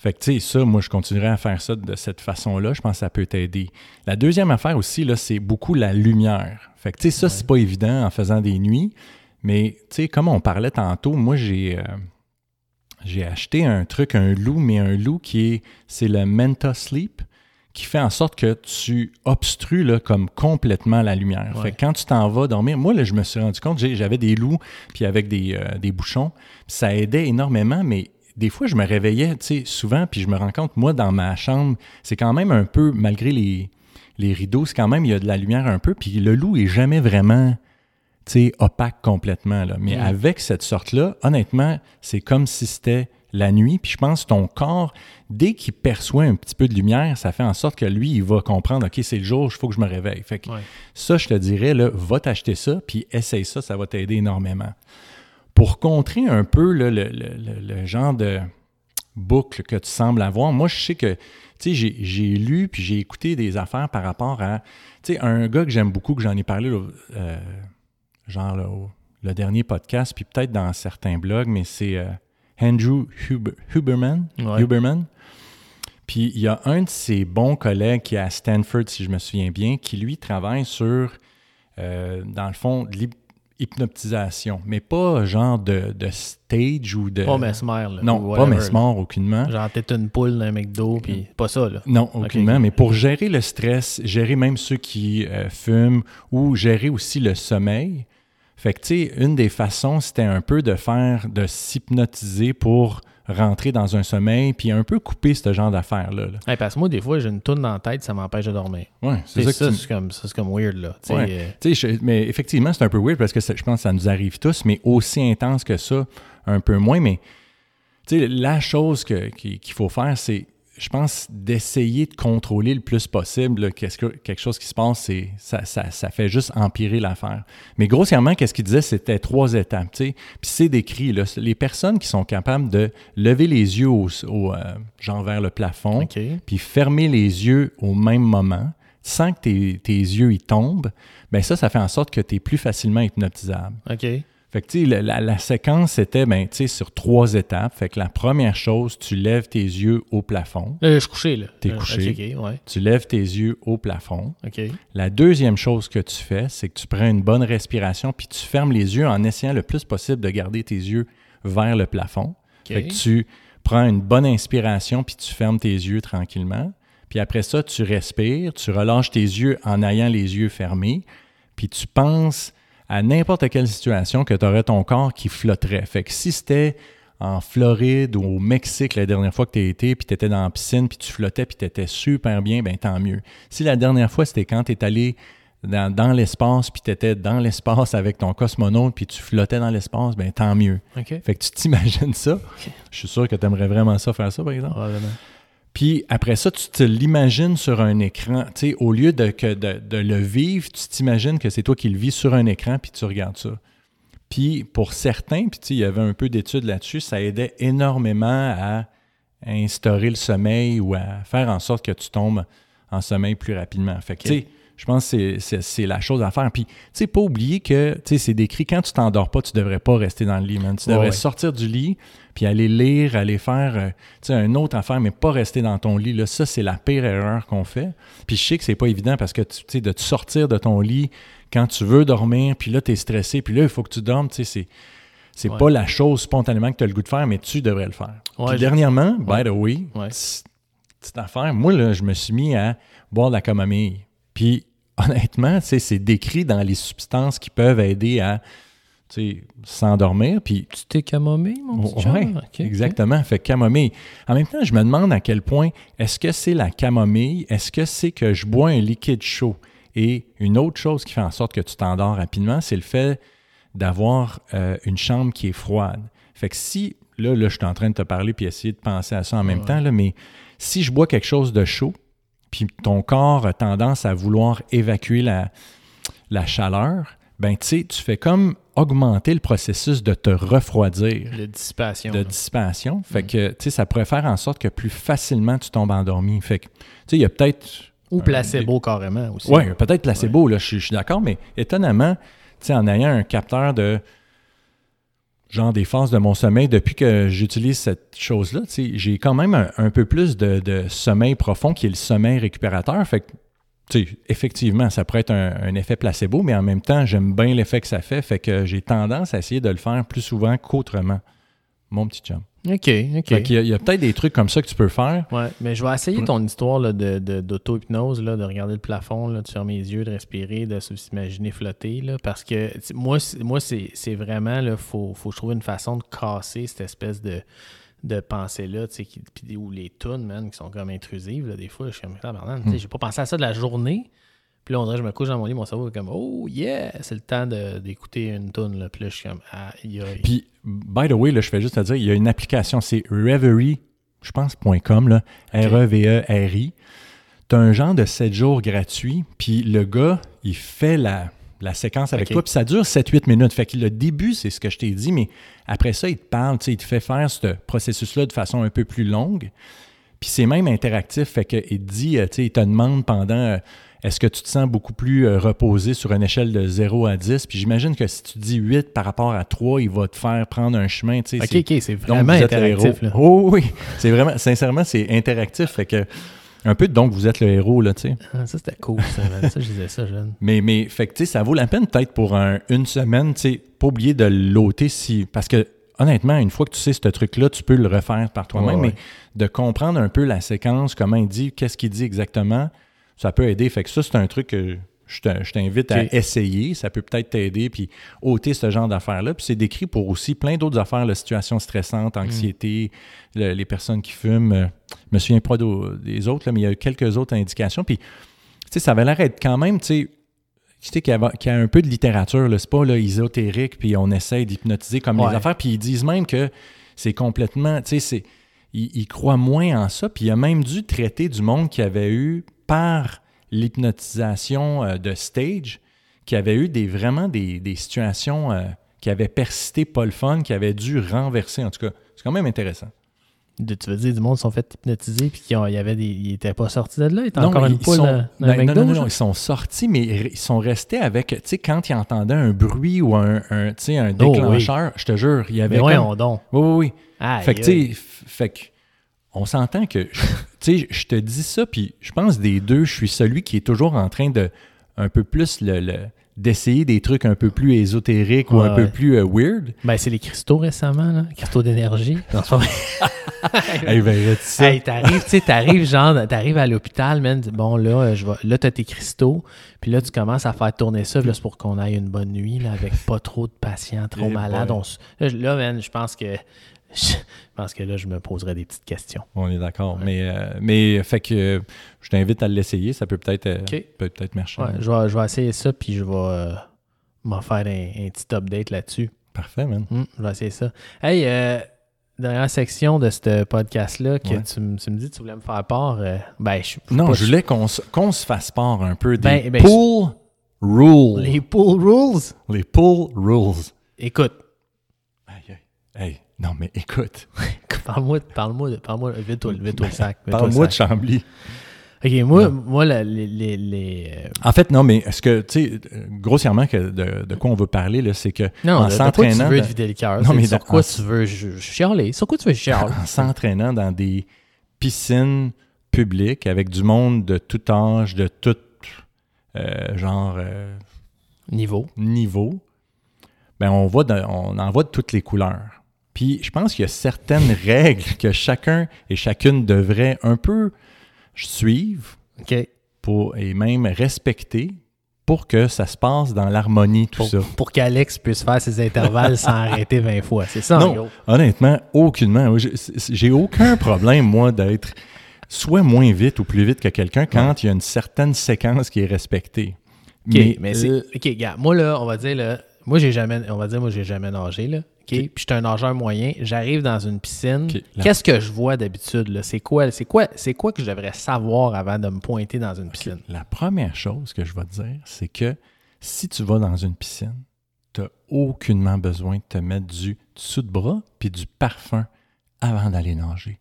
S1: Fait que, tu sais, ça, moi, je continuerai à faire ça de cette façon-là. Je pense que ça peut t'aider. La deuxième affaire aussi, là, c'est beaucoup la lumière. Fait que, tu sais, ça, c'est pas évident en faisant des nuits. Mais, tu sais, comme on parlait tantôt, moi, j'ai... euh, j'ai acheté un truc, un loup, mais un loup qui est, c'est le Menta Sleep, qui fait en sorte que tu obstrues là, comme complètement la lumière.
S2: Ouais.
S1: Fait que quand tu t'en vas dormir, moi, là, je me suis rendu compte, j'avais des loups, puis avec des, euh, des bouchons, ça aidait énormément, mais des fois, je me réveillais, tu sais, souvent, puis je me rends compte, moi, dans ma chambre, c'est quand même un peu, malgré les, les rideaux, c'est quand même, il y a de la lumière un peu, puis le loup est jamais vraiment opaque complètement. Là. Mais
S2: Mm.
S1: avec cette sorte-là, honnêtement, c'est comme si c'était la nuit. Puis je pense que ton corps, dès qu'il perçoit un petit peu de lumière, ça fait en sorte que lui, il va comprendre, OK, c'est le jour, il faut que je me réveille. Fait que
S2: Ouais.
S1: ça, je te dirais, là, va t'acheter ça, puis essaye ça, ça va t'aider énormément. Pour contrer un peu là, le, le- le- le genre de boucle que tu sembles avoir, moi, je sais que, tu sais, j'ai- j'ai lu, puis j'ai écouté des affaires par rapport à, tu sais, un gars que j'aime beaucoup, que j'en ai parlé, euh, genre le dernier podcast, puis peut-être dans certains blogs, mais c'est euh, Andrew Huber- Huberman.
S2: Ouais.
S1: Huberman. Puis il y a un de ses bons collègues qui est à Stanford, si je me souviens bien, qui lui travaille sur, euh, dans le fond, l'hypnotisation, mais pas genre de, de stage ou de.
S2: Pas mesmer, là.
S1: non, pas mesmer, aucunement.
S2: Genre, t'es une poule d'un McDo, puis pas ça, là.
S1: Non, aucunement. Mais pour gérer le stress, gérer même ceux qui euh, fument ou gérer aussi le sommeil. Fait que, tu sais, une des façons, c'était un peu de faire, de s'hypnotiser pour rentrer dans un sommeil, puis un peu couper ce genre d'affaires-là. là.
S2: Hey, parce que moi, des fois, j'ai une toune dans la tête, ça m'empêche de dormir.
S1: Ouais,
S2: C'est ça, c'est comme, comme weird, là. Tu sais,
S1: Ouais.
S2: euh,
S1: je- mais effectivement, c'est un peu weird parce que je pense que ça nous arrive tous, mais aussi intense que ça, un peu moins. Mais tu sais, la chose qu'il faut faire, c'est, je pense, d'essayer de contrôler le plus possible. là, qu'est-ce que, quelque chose qui se passe, c'est, ça, ça, ça fait juste empirer l'affaire. Mais grossièrement, qu'est-ce qu'il disait, c'était trois étapes. tu sais. Puis c'est décrit, là, les personnes qui sont capables de lever les yeux au, au, euh, genre vers le plafond, puis fermer les yeux au même moment. Tu sens que tes, tes yeux ils tombent, ben ça, ça fait en sorte que tu es plus facilement hypnotisable.
S2: OK.
S1: Fait que, tu sais, la, la- la séquence, c'était, ben, tu sais, sur trois étapes. Fait que la première chose, tu lèves tes yeux au plafond.
S2: Là, je suis couché, là.
S1: T'es
S2: Euh,
S1: couché.
S2: Ouais.
S1: Tu lèves tes yeux au plafond.
S2: OK.
S1: La deuxième chose que tu fais, c'est que tu prends une bonne respiration, puis tu fermes les yeux en essayant le plus possible de garder tes yeux vers le plafond. Fait que tu prends une bonne inspiration, puis tu fermes tes yeux tranquillement. Puis après ça, tu respires, tu relâches tes yeux en ayant les yeux fermés, puis tu penses à n'importe quelle situation que tu aurais ton corps qui flotterait. Fait que si c'était en Floride ou au Mexique la dernière fois que tu été, puis tu étais dans la piscine, puis tu flottais, puis tu étais super bien, ben tant mieux. Si la dernière fois, c'était quand tu es allé dans, dans l'espace, puis tu étais dans l'espace avec ton cosmonaute, puis tu flottais dans l'espace, ben tant mieux. Fait que tu t'imagines ça? Je suis sûr que tu aimerais vraiment ça faire ça, par exemple.
S2: Probablement.
S1: Puis après ça, tu te l'imagines sur un écran. Tu sais, au lieu de, que de, le vivre, tu t'imagines que c'est toi qui le vis sur un écran, puis tu regardes ça. Puis pour certains, puis tu sais, il y avait un peu d'études là-dessus, ça aidait énormément à instaurer le sommeil ou à faire en sorte que tu tombes en sommeil plus rapidement. Fait que, je pense que c'est- la chose à faire. Puis, tu sais, pas oublier que, tu sais, c'est décrit, quand tu t'endors pas, tu devrais pas rester dans le lit, man. Tu devrais
S2: ouais.
S1: sortir du lit, puis aller lire, aller faire, euh, tu sais, une autre affaire, mais pas rester dans ton lit. Là, ça, c'est la pire erreur qu'on fait. Puis je sais que c'est pas évident parce que, tu sais, de te sortir de ton lit quand tu veux dormir, puis là, tu es stressé, puis là, il faut que tu dormes, tu sais, c'est... C'est
S2: Ouais.
S1: pas la chose spontanément que tu as le goût de faire, mais tu devrais le faire.
S2: Ouais,
S1: Puis dernièrement, by the way, petite affaire, moi, là, je me suis mis à boire de la camomille. Puis, honnêtement, c'est décrit dans les substances qui peuvent aider à s'endormir. Puis,
S2: Tu t'es camomille, mon petit
S1: Ouais?
S2: OK,
S1: exactement. Fait camomille. En même temps, je me demande à quel point est-ce que c'est la camomille, est-ce que c'est que je bois un liquide chaud? Et une autre chose qui fait en sorte que tu t'endors rapidement, c'est le fait d'avoir euh, une chambre qui est froide. Fait que si, là, là, je suis en train de te parler puis essayer de penser à ça en même
S2: Ouais.
S1: temps, là, mais si je bois quelque chose de chaud, puis ton corps a tendance à vouloir évacuer la, la chaleur, ben tu sais, tu fais comme augmenter le processus de te refroidir
S2: De dissipation.
S1: de
S2: là.
S1: dispensation. Fait
S2: Mm.
S1: que, tu sais, ça pourrait faire en sorte que plus facilement tu tombes endormi. Fait que, tu sais, il y a peut-être.
S2: Ou placebo carrément aussi.
S1: Oui, peut-être placebo, là, je suis- je suis d'accord, mais étonnamment, tu sais, en ayant un capteur de. Genre des phases de mon sommeil, depuis que j'utilise cette chose-là, j'ai quand même un, peu plus de, sommeil profond qui est le sommeil récupérateur. Fait que, effectivement, ça pourrait être un, un effet placebo, mais en même temps, j'aime bien l'effet que ça fait. Fait que j'ai tendance à essayer de le faire plus souvent qu'autrement. Mon petit chum.
S2: OK, OK.
S1: Fait qu'il y a, il y a peut-être des trucs comme ça que tu peux faire.
S2: Ouais, mais je vais essayer ton histoire là, de, de- d'auto-hypnose, là, de regarder le plafond, là, de fermer les yeux, de respirer, de s'imaginer flotter, là, parce que moi, c'est- moi c'est, c'est vraiment, il faut, faut que je trouve une façon de casser cette espèce de, de pensée-là, ou les tunes, man, qui sont comme intrusives, là, des fois, je suis comme, sais, j'ai pas pensé à ça de la journée, puis là, on dirait, je me couche dans mon lit, mon cerveau est comme, oh yeah, c'est le temps d'écouter une tune, là, puis là, je suis comme, ah, aïe.
S1: Puis, by the way, là, je fais juste à dire, il y a une application, c'est Reverie, je pense, .com, là, R-E-V-E-R-I. Tu as un genre de 7 jours gratuit, puis le gars, il fait la, la séquence avec toi, puis ça dure 7-8 minutes. Fait que le début, c'est ce que je t'ai dit, mais après ça, il te parle, tu sais, il te fait faire ce processus-là de façon un peu plus longue. Puis c'est même interactif, fait qu'il te dit, euh, tu sais, il te demande pendant, euh, est-ce que tu te sens beaucoup plus euh, reposé sur une échelle de 0 à 10? Puis j'imagine que si tu dis 8 par rapport à 3, il va te faire prendre un chemin, tu sais.
S2: Ok,
S1: c'est-
S2: ok, c'est vraiment interactif, là.
S1: Oh oui, c'est vraiment, sincèrement, c'est interactif, fait que, un peu, donc, vous êtes le héros, là, tu sais.
S2: Ah, ça, c'était cool, ça, ça, je disais ça, jeune.
S1: Mais, mais fait que, tu sais, ça vaut la peine peut-être pour un- une semaine, tu sais, pas oublier de l'ôter si. Parce que, honnêtement, une fois que tu sais ce truc-là, tu peux le refaire par toi-même,
S2: Ouais, ouais.
S1: mais de comprendre un peu la séquence, comment il dit, qu'est-ce qu'il dit exactement, ça peut aider. Fait que ça, c'est un truc que je te- je t'invite à essayer. Ça peut peut-être t'aider, puis ôter ce genre d'affaires-là. Puis c'est décrit pour aussi plein d'autres affaires, la situation stressante,
S2: Mm.
S1: anxiété, le- les personnes qui fument. Euh, Je me souviens pas des autres, là, mais il y a eu quelques autres indications. Puis, tu sais, ça avait l'air d'être quand même, tu sais, tu sais, qu'il y, a, qu'il y a un peu de littérature, c'est pas là, ésotérique, puis on essaye d'hypnotiser comme
S2: Ouais.
S1: les affaires, puis ils disent même que c'est complètement, tu sais, c'est, ils, ils croient moins en ça, puis il a même dû traiter du monde qui avait eu, par l'hypnotisation euh, de stage, qui avait eu des, vraiment des, des situations euh, qui avaient persisté pas le fun, qui avaient dû renverser, en tout cas, c'est quand même intéressant.
S2: De, tu veux dire, du monde sont fait hypnotiser puis qu'ils ont- il y avait des, ils étaient pas sortis de là, ils étaient
S1: Non,
S2: encore une
S1: ils sont-
S2: dans, dans
S1: ben, non, non, non, ils sont sortis, mais ils sont restés avec, tu sais, quand ils entendaient un bruit ou un, un,
S2: Oh, oui.
S1: déclencheur, je te jure, il y avait
S2: Mais
S1: comme...
S2: donc.
S1: Oui, oui, oui.
S2: Aïe,
S1: Fait que, tu sais, fait que, on s'entend que, tu sais, je te dis ça, puis je pense des deux, je suis celui qui est toujours en train de, un peu plus, le, le- d'essayer des trucs un peu plus ésotériques ou
S2: Ouais,
S1: un peu plus euh, weird.
S2: Ben, c'est les cristaux récemment, là. Cristaux d'énergie. Non, c'est pas vrai.
S1: Hey, ben, là, tu sais,
S2: Hey, t'arrives, tu sais, t'arrives, genre, t'arrives à l'hôpital, man. Bon, là, je vais, là, t'as tes cristaux. Puis là, tu commences à faire tourner ça. Là, c'est pour qu'on aille une bonne nuit, là, avec pas trop de patients, trop
S1: Eh
S2: malades. On s- là, man, je pense que, je pense que là, je me poserais des petites questions.
S1: on est d'accord. Mais, euh, mais, fait que, euh, je t'invite à l'essayer, ça peut peut-être, euh, peut peut-être marcher.
S2: Ouais, je vais, je vais essayer ça, puis je vais euh, m'en faire un, un petit update là-dessus.
S1: Parfait, man.
S2: Hum, je vais essayer ça. Hey, euh, dernière section de ce podcast-là, que
S1: Ouais.
S2: tu, tu me dis que tu voulais me faire part. euh, ben, je
S1: Non, je voulais qu'on se, qu'on se fasse part un peu des
S2: Ben, ben,
S1: pool rules.
S2: Les pool rules?
S1: Les pool rules.
S2: Écoute,
S1: Aïe, aïe. Hey, non, mais écoute,
S2: parle-moi, parle-moi, parle-moi, vite-toi, vite-toi le sac.
S1: parle-moi de. Chambly.
S2: Ok, moi, moi la- les, les, les, euh,
S1: En fait, non, mais est-ce que, tu sais, grossièrement, que de, de quoi on veut parler, là, c'est que
S2: non,
S1: en
S2: de, de quoi tu
S1: s'entraînant
S2: veux te vider le cœur.
S1: Non, mais
S2: sur
S1: dans-
S2: quoi
S1: en-
S2: tu veux chialer? Sur quoi tu veux chialer?
S1: en s'entraînant dans des piscines publiques avec du monde de tout âge, de tout euh, genre euh,
S2: Niveau.
S1: niveau, ben on, voit de- on en voit de toutes les couleurs. Puis je pense qu'il y a certaines règles que chacun et chacune devrait un peu suivre pour, et même respecter pour que ça se passe dans l'harmonie, tout
S2: Pour,
S1: ça.
S2: pour qu'Alex puisse faire ses intervalles sans arrêter 20 fois. C'est ça,
S1: Non, honnêtement, aucunement. J'ai- aucun problème, moi, d'être soit moins vite ou plus vite que quelqu'un quand il y a une certaine séquence qui est respectée.
S2: OK, mais, c'est.
S1: euh,
S2: OK, gars, moi, là, on va dire, là, moi, j'ai jamais, on va dire, moi, j'ai jamais nagé, là. Puis je suis un nageur moyen. J'arrive dans une piscine. Qu'est-ce que je vois d'habitude, là? C'est quoi, c'est quoi, c'est quoi que je devrais savoir avant de me pointer dans une piscine?
S1: La première chose que je vais te dire, c'est que si tu vas dans une piscine, tu n'as aucunement besoin de te mettre du dessous de bras puis du parfum avant d'aller nager.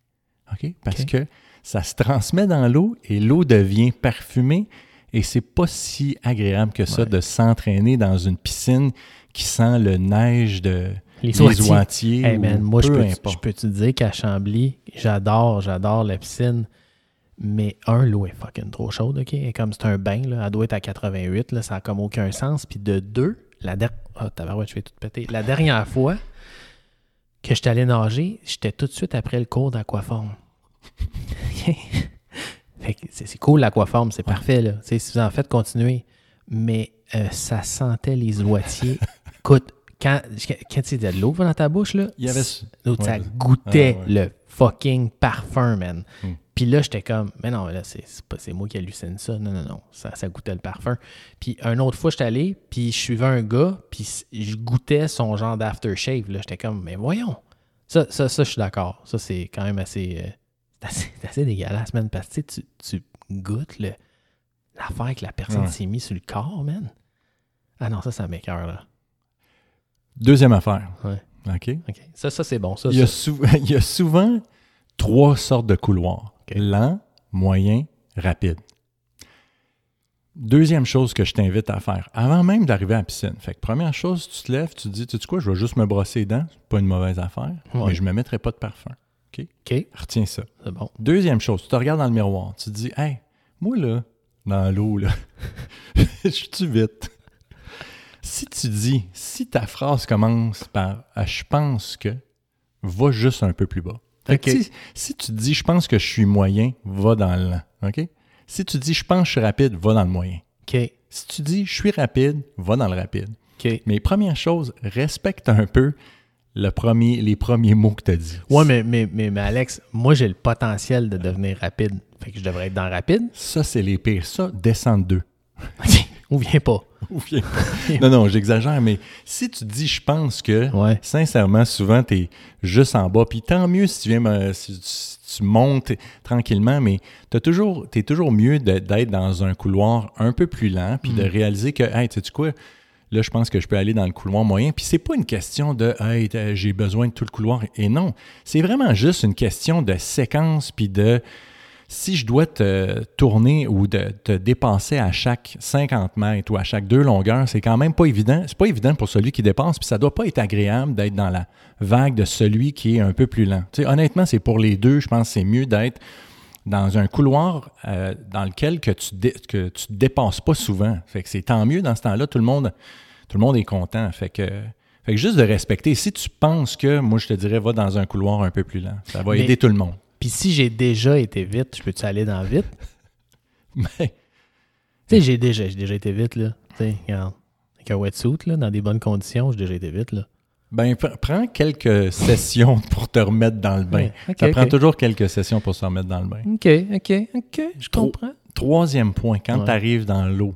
S1: OK? Parce que ça se transmet dans l'eau et l'eau devient parfumée et c'est pas si agréable que ça
S2: Ouais.
S1: de s'entraîner dans une piscine qui sent le neige de
S2: Les
S1: des
S2: oitiers.
S1: oitiers
S2: Hey man, moi, je
S1: peu
S2: peux,
S1: importe.
S2: je peux te dire qu'à Chambly, j'adore, j'adore la piscine. Mais un, l'eau est fucking trop chaude, OK? Et comme c'est un bain, là, elle doit être à 88, là, ça n'a comme aucun sens. Puis de deux, la dernière... Ah, je vais tout péter. La dernière fois que j'étais allé nager, j'étais tout de suite après le cours d'aquaforme. C'est cool l'aquaforme, c'est parfait, là. Si vous en faites, continuez. Mais euh, ça sentait les oitiers. Écoute, quand, quand tu de l'eau dans ta bouche, là,
S1: Il y avait-
S2: l'autre, ça
S1: Ouais.
S2: goûtait
S1: Ah, ouais.
S2: le fucking parfum, man.
S1: Mm.
S2: Puis là, j'étais comme, mais non, là, c'est c'est moi qui hallucine ça. Non, non, non, ça, ça goûtait le parfum. Puis une autre fois, j'étais allé, puis je suivais un gars, puis je goûtais son genre d'aftershave. Là, j'étais comme, mais voyons. Ça, ça, ça je suis d'accord. Ça, c'est quand même assez, euh, c'est assez, dégueulasse, man, parce que tu, tu, goûtes le, l'affaire que la personne
S1: Ouais.
S2: s'est mise sur le corps, man. Ah non, ça, ça m'écoeure, là.
S1: Deuxième affaire.
S2: Ouais.
S1: OK?
S2: OK. Ça, ça c'est bon. Ça,
S1: Il y, a
S2: ça.
S1: sou- il y a souvent trois sortes de couloirs.
S2: OK.
S1: Lent, moyen, rapide. Deuxième chose que je t'invite à faire, avant même d'arriver à la piscine. Fait que première chose, tu te lèves, tu te dis, tu sais quoi, je vais juste me brosser les dents, c'est pas une mauvaise affaire,
S2: Ouais.
S1: mais je me mettrai pas de parfum.
S2: OK,
S1: Retiens ça.
S2: c'est bon.
S1: Deuxième chose, tu te regardes dans le miroir, tu te dis, hey, moi là, dans l'eau, là, je suis vite? Si tu dis, si ta phrase commence par Ah, je pense que, va juste un peu plus bas. Si, si tu dis je pense que je suis moyen, va dans le lent. OK? Si tu dis je pense que je suis rapide, va dans le moyen.
S2: OK,
S1: Si tu dis je suis rapide, va dans le rapide. Mais première chose, respecte un peu le premier, les premiers mots que tu as dit.
S2: Ouais, mais, mais, mais, mais Alex, moi, j'ai le potentiel de devenir rapide. Fait que je devrais être dans rapide.
S1: Ça, c'est les pires. Ça, descends de deux.
S2: Ou viens pas.
S1: Ou viens pas. non, non, j'exagère, mais si tu dis je pense que,
S2: Ouais.
S1: sincèrement, souvent, tu es juste en bas. Puis tant mieux si tu viens me- si, si tu montes tranquillement, mais tu toujours, es toujours mieux d'être dans un couloir un peu plus lent, puis de réaliser que, hey, sais-tu quoi, là, je pense que je peux aller dans le couloir moyen. Puis c'est pas une question de hey, j'ai besoin de tout le couloir. Et non, c'est vraiment juste une question de séquence puis de si je dois te tourner ou de, te dépenser à chaque 50 mètres ou à chaque deux longueurs, c'est quand même pas évident. C'est pas évident pour celui qui dépense, puis ça doit pas être agréable d'être dans la vague de celui qui est un peu plus lent. Tu sais, honnêtement, c'est pour les deux, je pense que c'est mieux d'être dans un couloir euh, dans lequel que tu, que tu te dépenses pas souvent. Fait que c'est tant mieux dans ce temps-là, tout le monde, tout le monde est content. Fait que, fait que juste de respecter. Si tu penses que, moi je te dirais, va dans un couloir un peu plus lent. Ça va aider tout le monde.
S2: Puis si j'ai déjà été vite, je peux-tu aller dans vite? Mais. Tu sais, j'ai déjà, déjà été vite, là. Tu sais, regarde. Avec un wetsuit, là, dans des bonnes conditions, j'ai déjà été vite, là.
S1: Ben, prends quelques sessions pour te remettre dans le bain. ça prend toujours quelques sessions pour se remettre dans le bain.
S2: OK, OK, OK, je comprends.
S1: Troisième point, quand tu arrives dans l'eau,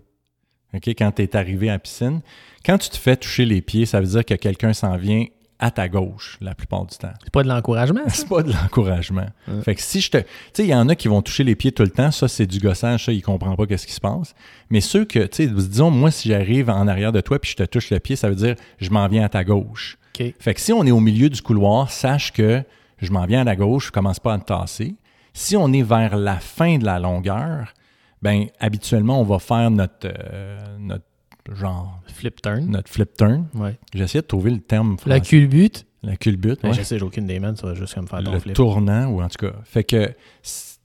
S1: OK, quand tu es arrivé à la piscine, quand tu te fais toucher les pieds, ça veut dire que quelqu'un s'en vient à ta gauche la plupart du temps.
S2: C'est pas de l'encouragement.
S1: C'est pas de l'encouragement. Fait que si je te. Tu sais, il y en a qui vont toucher les pieds tout le temps, ça, c'est du gossage, ça, ils comprennent pas qu'est-ce qui se passe. Mais ceux que, tu sais, disons, moi, si j'arrive en arrière de toi puis je te touche le pied, ça veut dire je m'en viens à ta gauche. Fait que si on est au milieu du couloir, sache que je m'en viens à la gauche, je commence pas à te tasser. Si on est vers la fin de la longueur, ben habituellement, on va faire notre, euh, notre genre.
S2: Flip turn.
S1: Notre flip turn.
S2: Ouais.
S1: J'essaie de trouver le terme
S2: français. La culbute.
S1: La culbute, ouais.
S2: Je sais, j'ai aucune des mains, ça va juste comme faire
S1: le tournant, ou en tout cas. Fait que, tu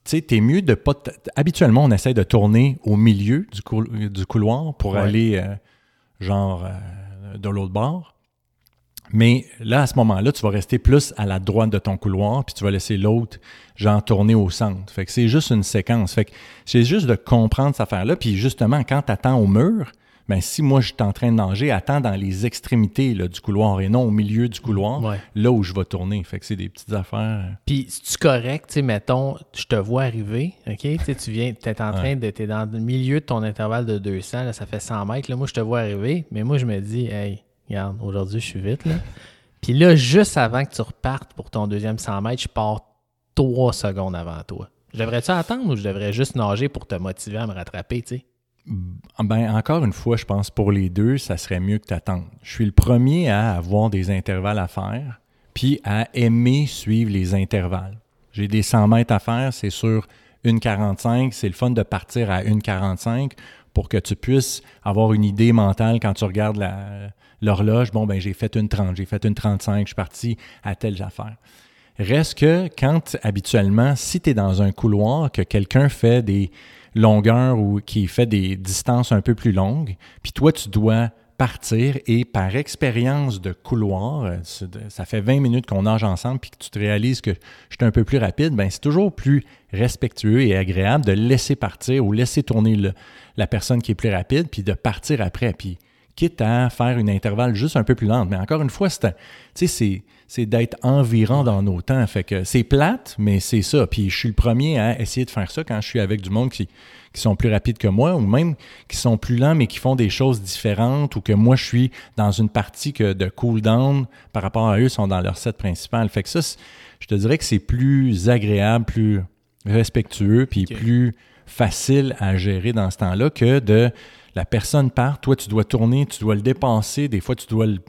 S1: sais, t'es mieux de pas. Habituellement, on essaie de tourner au milieu du, du couloir pour aller, euh, genre, euh, de l'autre bord. Mais là, à ce moment-là, tu vas rester plus à la droite de ton couloir, puis tu vas laisser l'autre, genre, tourner au centre. Fait que c'est juste une séquence. Fait que c'est juste de comprendre cette affaire-là. Puis justement, quand tu attends au mur, ben si moi je suis en train de nager, attends dans les extrémités là, du couloir et non au milieu du couloir, là où je vais tourner. Fait que c'est des petites affaires.
S2: Puis si tu correct, tu mettons, je te vois arriver, OK? tu viens, tu es en train de, t'es dans le milieu de ton intervalle de 200, là, ça fait 100 mètres, là, moi je te vois arriver, mais moi je me dis, hey, regarde, aujourd'hui je suis vite, là. Puis là, juste avant que tu repartes pour ton deuxième 100 mètres, je pars trois secondes avant toi. Je devrais-tu attendre ou je devrais juste nager pour te motiver à me rattraper, tu sais?
S1: Ben, encore une fois, je pense pour les deux, ça serait mieux que tu attendes. Je suis le premier à avoir des intervalles à faire, puis à aimer suivre les intervalles. J'ai des 100 mètres à faire, c'est sur 1,45. C'est le fun de partir à 1,45 pour que tu puisses avoir une idée mentale quand tu regardes l'horloge. Bon, ben j'ai fait une 30, j'ai fait une 35, je suis parti à telle affaire. Reste que quand habituellement, si tu es dans un couloir, que quelqu'un fait des longueur ou qui fait des distances un peu plus longues, puis toi, tu dois partir et par expérience de couloir, euh, ça fait 20 minutes qu'on nage ensemble puis que tu te réalises que je suis un peu plus rapide, ben c'est toujours plus respectueux et agréable de laisser partir ou laisser tourner la personne qui est plus rapide puis de partir après. Puis quitte à faire une intervalle juste un peu plus lente. Mais encore une fois, c'est c'est d'être environ dans nos temps. Fait que c'est plate, mais c'est ça. Puis je suis le premier à essayer de faire ça quand je suis avec du monde qui, qui sont plus rapides que moi, ou même qui sont plus lents, mais qui font des choses différentes, ou que moi, je suis dans une partie que de cool-down par rapport à eux, sont dans leur set principal. Fait que ça, je te dirais que c'est plus agréable, plus respectueux, puis plus facile à gérer dans ce temps-là que de la personne part, toi, tu dois tourner, tu dois le dépenser, des fois, tu dois le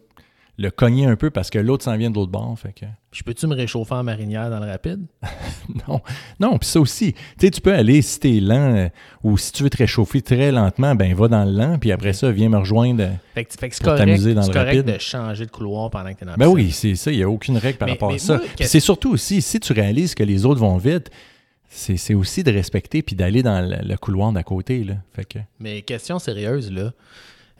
S1: le cogner un peu parce que l'autre s'en vient de l'autre bord. Fait que...
S2: Je peux-tu me réchauffer en marinière dans le rapide?
S1: non. Non, puis ça aussi. Tu sais, tu peux aller si t'es lent euh, ou si tu veux te réchauffer très lentement, ben va dans le lent, puis après ça, viens me rejoindre
S2: fait que, fait que pour t'amuser dans le correct de changer de couloir pendant que tu es dans
S1: Ben oui, c'est ça. Il n'y a aucune règle par rapport à ça. c'est surtout aussi, si tu réalises que les autres vont vite, c'est aussi de respecter puis d'aller dans le, couloir d'à côté. Là. Fait que...
S2: Mais question sérieuse, là.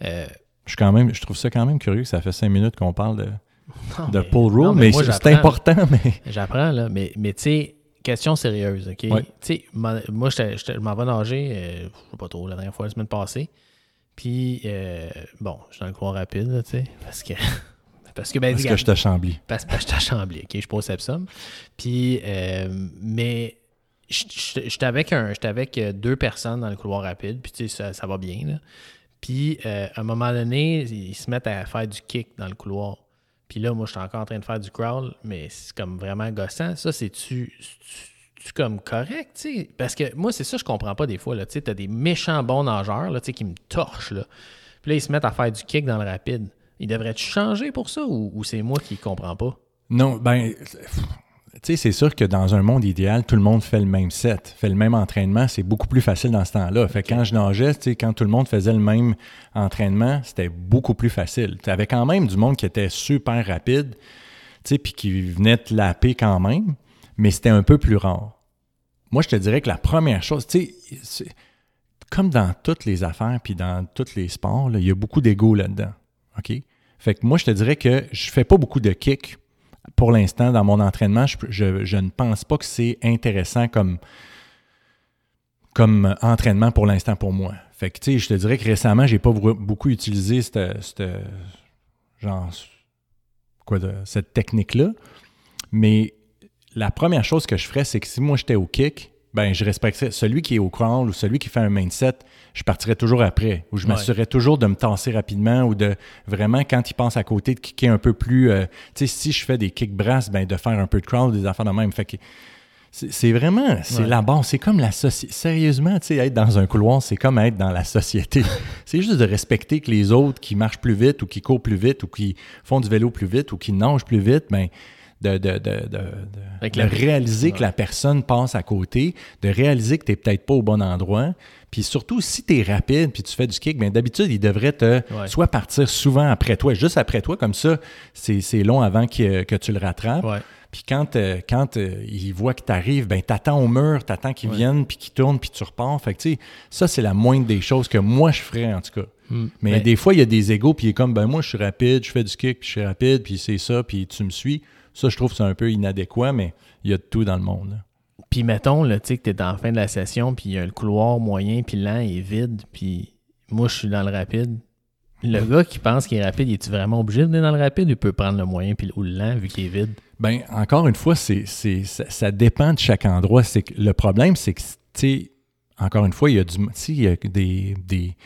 S2: Euh,
S1: je, quand même, je trouve ça quand même curieux. Ça fait cinq minutes qu'on parle de, de pull rule, mais, c'est important. Mais...
S2: J'apprends, là. Mais, mais tu sais, question sérieuse, OK? Tu sais, moi, je m'en vais nager, euh, je sais pas trop, la dernière fois, la semaine passée. Puis, euh, bon, je suis dans le courant rapide, tu sais, parce que.
S1: Parce que, ben, parce que je t'achamblis.
S2: Parce, parce que je t'achamblis, OK? Je pose Sepsum. Puis, euh, mais j'étais avec, un, avec deux personnes dans le couloir rapide, puis tu ça, ça va bien, là. Puis, euh, à un moment donné, ils se mettent à faire du kick dans le couloir. Puis là, moi, je suis encore en train de faire du crawl, mais c'est comme vraiment gossant. Ça, c'est-tu comme correct, tu sais? Parce que moi, c'est ça, je comprends pas des fois, là. Tu sais, t'as des méchants bons nageurs, là, tu qui me torchent, là. Puis là, ils se mettent à faire du kick dans le rapide. Ils devraient-tu changer pour ça ou, c'est moi qui comprends pas?
S1: Non, ben, tu sais, c'est sûr que dans un monde idéal, tout le monde fait le même set, fait le même entraînement. C'est beaucoup plus facile dans ce temps-là. Fait que quand je nageais, tu sais, quand tout le monde faisait le même entraînement, c'était beaucoup plus facile. Tu avais quand même du monde qui était super rapide, tu sais, puis qui venait te laper quand même, mais c'était un peu plus rare. Moi, je te dirais que la première chose, tu sais, comme dans toutes les affaires puis dans tous les sports, il y a beaucoup d'ego là-dedans. OK? Fait que moi, je te dirais que je fais pas beaucoup de kicks pour l'instant, dans mon entraînement, je, ne pense pas que c'est intéressant comme, comme entraînement pour l'instant pour moi. Fait que, tu sais, je te dirais que récemment, j'ai pas beaucoup utilisé cette, genre, quoi cette technique-là. Mais la première chose que je ferais, c'est que si moi j'étais au kick, ben je respecterais celui qui est au crawl ou celui qui fait un mindset, je partirais toujours après, ou je m'assurerais toujours de me tasser rapidement ou de vraiment, quand il pense à côté, de kicker un peu plus. Euh, tu sais, si je fais des kick brass, ben de faire un peu de crawl, des affaires de même. Fait que c'est vraiment, c'est la base. C'est comme la société. Sérieusement, tu sais, être dans un couloir, c'est comme être dans la société. c'est juste de respecter que les autres qui marchent plus vite ou qui courent plus vite ou qui font du vélo plus vite ou qui nagent plus vite, ben de, de, de, réaliser que la personne passe à côté, de réaliser que tu n'es peut-être pas au bon endroit. Puis surtout, si tu es rapide puis tu fais du kick, bien d'habitude, il devrait te soit partir souvent après toi, juste après toi, comme ça, c'est long avant que, tu le rattrapes. Puis quand, euh, quand euh, il voit que tu arrives, ben t'attends au mur, t'attends qu'il vienne, puis qu'il tourne, puis tu repars. Fait que, tu sais, ça, c'est la moindre des choses que moi, je ferais, en tout cas. Hmm. Mais, des fois, il y a des égaux, puis il est comme, ben moi, je suis rapide, je fais du kick, puis je suis rapide, puis c'est ça, puis tu me suis. Ça, je trouve que c'est un peu inadéquat, mais il y a de tout dans le monde.
S2: Puis mettons, tu sais, que tu es dans la fin de la session, puis il y a le couloir moyen, puis lent est vide, puis moi, je suis dans le rapide. Le gars qui pense qu'il est rapide, est-tu vraiment obligé d'aller dans le rapide ou il peut prendre le moyen puis, ou le lent vu qu'il est vide?
S1: Bien, encore une fois, c'est, ça, dépend de chaque endroit. C'est que, le problème, c'est que, tu sais, encore une fois, il y a, du, il y a des, des,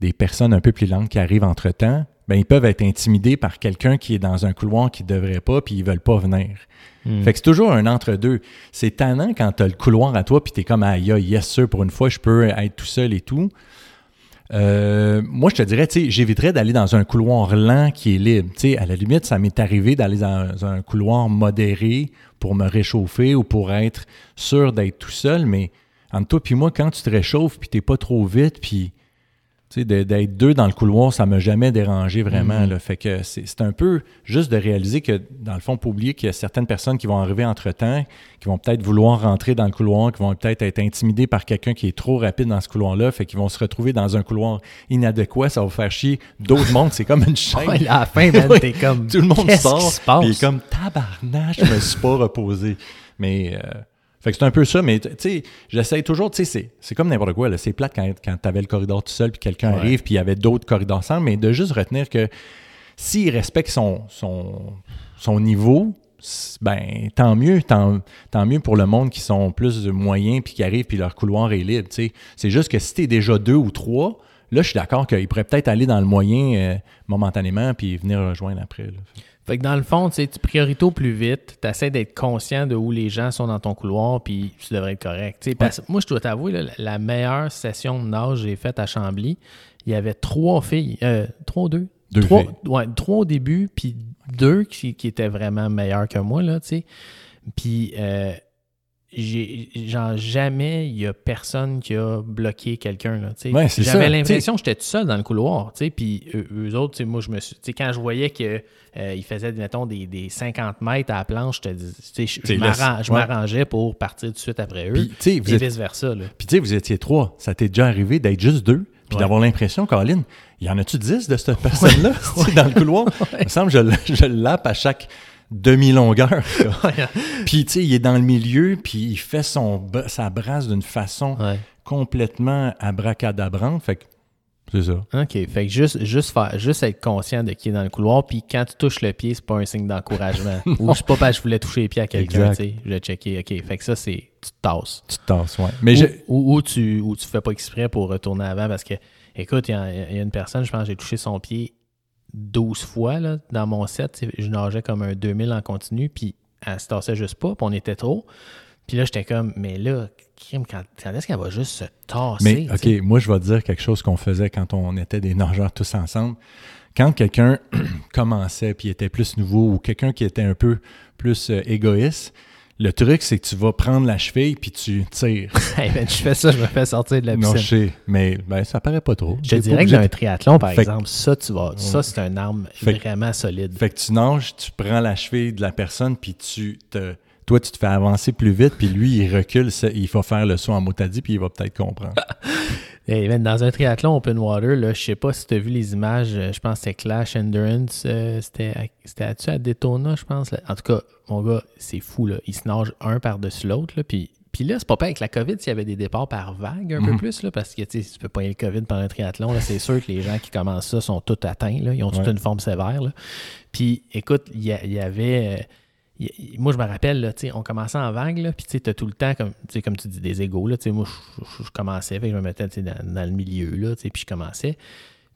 S1: des personnes un peu plus lentes qui arrivent entre-temps ben, ils peuvent être intimidés par quelqu'un qui est dans un couloir qui ne devrait pas, puis ils veulent pas venir. Hmm. Fait que c'est toujours un entre-deux. C'est tannant quand tu as le couloir à toi, puis tu es comme, aïe, yes, sûr, pour une fois, je peux être tout seul et tout. Euh, moi, je te dirais, tu sais, j'éviterais d'aller dans un couloir lent qui est libre. Tu sais, à la limite, ça m'est arrivé d'aller dans un couloir modéré pour me réchauffer ou pour être sûr d'être tout seul, mais entre toi puis moi, quand tu te réchauffes, puis t'es pas trop vite, puis d'être deux dans le couloir, ça m'a jamais dérangé vraiment. Mhm. Fait que c'est un peu juste de réaliser que, dans le fond, pas oublier qu'il y a certaines personnes qui vont arriver entre-temps, qui vont peut-être vouloir rentrer dans le couloir, qui vont peut-être être intimidées par quelqu'un qui est trop rapide dans ce couloir-là, fait qu'ils vont se retrouver dans un couloir inadéquat, ça va faire chier d'autres mondes. C'est comme une chaîne.
S2: à la fin, t'es comme...
S1: Tout le monde sort, est comme « tabarnache, je me suis pas reposé ». Mais... Euh, fait que c'est un peu ça, mais tu sais, j'essaie toujours, tu sais, c'est comme n'importe quoi. C'est plate quand, quand tu avais le corridor tout seul, puis quelqu'un arrive, puis il y avait d'autres corridors ensemble, mais de juste retenir que s'il respecte son, son, son niveau, ben tant mieux, tant, mieux pour le monde qui sont plus moyens, puis qui arrivent, puis leur couloir est libre. C'est juste que si tu es déjà deux ou trois, là, je suis d'accord qu'il pourrait peut-être aller dans le moyen euh, momentanément, puis venir rejoindre après. Là.
S2: Fait que dans le fond, tu priorites au plus vite, tu essaies d'être conscient de où les gens sont dans ton couloir, puis tu devrais être correct. moi, je dois t'avouer, la meilleure session de nage que j'ai faite à Chambly, il y avait trois filles, euh, trois, deux?
S1: Deux
S2: trois, Ouais, trois au début, puis deux qui, étaient vraiment meilleures que moi, là, tu sais. Puis, euh, genre jamais il y a personne qui a bloqué quelqu'un là j'avais l'impression que j'étais tout seul dans le couloir tu sais puis eux, autres moi je me suis quand je voyais que euh, faisaient mettons des, des, 50 mètres à la planche je, je m'arrangeais pour partir tout de suite après eux puis, et vice versa
S1: puis tu sais vous étiez trois. Ça t'est déjà arrivé d'être juste deux puis d'avoir l'impression, Caroline, il y en a-tu dix de cette personne-là dans le couloir? Il me semble que je, je lappe à chaque demi-longueur. puis, tu sais, il est dans le milieu, puis il fait son, sa brasse d'une façon complètement abracadabrante. Fait que c'est ça.
S2: OK. Fait que juste, juste, faire, juste être conscient de qui est dans le couloir, puis quand tu touches le pied, c'est pas un signe d'encouragement. Ou je sais pas parce que je voulais toucher les pieds à quelqu'un, tu sais. Je vais checker. OK. Fait que ça, c'est. Tu te tasses.
S1: Tu te tasses, ouais.
S2: Mais ou, ou, tu, ou tu fais pas exprès pour retourner avant parce que, écoute, il y, y, a une personne, je pense, j'ai touché son pied 12 fois là, dans mon set. Je nageais comme un 2000 en continu, puis elle se tassait juste pas, puis on était trop. Puis là, j'étais comme, mais là, crime, quand, quand est-ce qu'elle va juste se tasser?
S1: Mais, OK, moi, je vais te dire quelque chose qu'on faisait quand on était des nageurs tous ensemble. Quand quelqu'un commençait puis était plus nouveau ou quelqu'un qui était un peu plus euh, égoïste, le truc, c'est que tu vas prendre la cheville puis tu tires.
S2: Hey, man, je fais ça, je me fais sortir de la
S1: non,
S2: piscine.
S1: je sais, mais ben, ça paraît pas trop.
S2: Je dirais que dans un triathlon, par
S1: Fait que-
S2: exemple, ça, tu vas, ça, c'est un arme
S1: Fait
S2: vraiment solide.
S1: Fait que tu nages, tu prends la cheville de la personne, puis tu te. Toi, tu te fais avancer plus vite, puis lui, il recule, il va faire le saut en motadie, puis il va peut-être comprendre.
S2: Hey, man, dans un triathlon open water, là, je sais pas si tu as vu les images, euh, je pense que c'était Clash Endurance, euh, c'était à- à Daytona, je pense. là? En tout cas, mon gars, c'est fou, là. Ils se nagent un par-dessus l'autre, puis... Puis là, c'est pas pas avec la COVID s'il y avait des départs par vague un peu
S1: Mhm.
S2: plus, là, parce que tu sais, si tu peux pas y aller le COVID pendant un triathlon, c'est sûr que les gens qui commencent ça sont tous atteints, là, ils ont toute une forme sévère. là. Puis écoute, il y, il avait. Moi, je me rappelle, là, on commençait en vague, puis tu t'as tout le temps, comme, comme tu dis, des égaux. Là, moi, je, commençais, fait que je me mettais dans, le milieu, puis je commençais.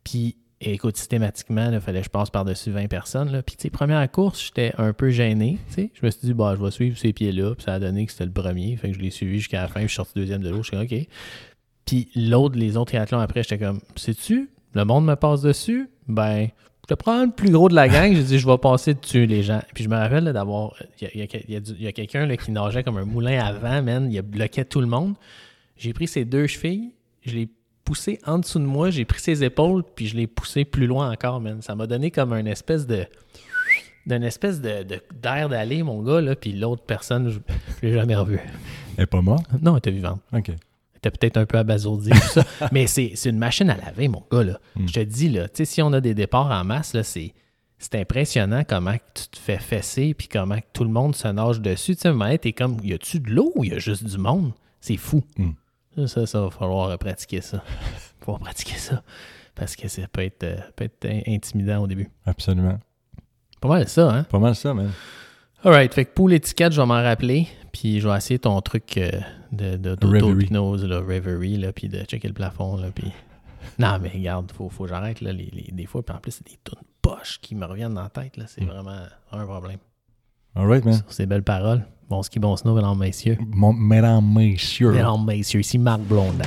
S2: Puis, écoute, systématiquement, il fallait que je passe par-dessus 20 personnes. Puis, première course, j'étais un peu gêné. Je me suis dit, bah, je vais suivre ces pieds-là. Puis, ça a donné que c'était le premier. Fait que je l'ai suivi jusqu'à la fin. Puis, je suis sorti deuxième de l'eau. Je suis OK. Puis, l'autre, les autres triathlons après, j'étais comme, sais-tu, le monde me passe dessus? Ben, je le plus gros de la gang. J'ai dit, je vais passer dessus, les gens. Puis, je me rappelle d'avoir. Il y a, y y quelqu'un qui nageait comme un moulin à vent, man. Il a bloqué tout le monde. J'ai pris ses deux chevilles, je l'ai poussé en dessous de moi, j'ai pris ses épaules, puis je l'ai poussé plus loin encore, man. Ça m'a donné comme une espèce de. d'une espèce de, de- d'air d'aller, mon gars, là, puis l'autre personne, je, je l'ai jamais revu.
S1: Elle est pas morte?
S2: Non, elle était vivante.
S1: OK.
S2: Était peut-être un peu abasourdie, tout ça. Mais c'est, une machine à laver, mon gars, là.
S1: Mm.
S2: Je te dis, là, tu sais, si on a des départs en masse, c'est. C'est impressionnant comment tu te fais fesser puis comment tout le monde se nage dessus. Tu sais, t'es comme, y a-tu de l'eau ou y a juste du monde? C'est fou.
S1: Mm.
S2: Ça, ça, ça va falloir pratiquer ça. Il va pratiquer ça. Parce que ça peut être, euh, peut être in- intimidant au début.
S1: Absolument.
S2: Pas mal ça, hein?
S1: Pas mal ça, man.
S2: Alright, fait que pour l'étiquette, je vais m'en rappeler. Puis je vais essayer ton truc euh, de, de,
S1: Reverie.
S2: d'auto-hypnose, là, Reverie, là, puis de checker le plafond, là, puis... Non, mais regarde, faut, faut que j'arrête, là, les, les- des fois. Puis en plus, c'est des tunes poches qui me reviennent dans la tête, là. C'est
S1: Mm.
S2: vraiment un problème.
S1: All right, man.
S2: Sur ces belles paroles. Bon ski, bon snow, mesdames, messieurs.
S1: Mon, mesdames, messieurs.
S2: Mesdames, messieurs, ici Marc Blondin.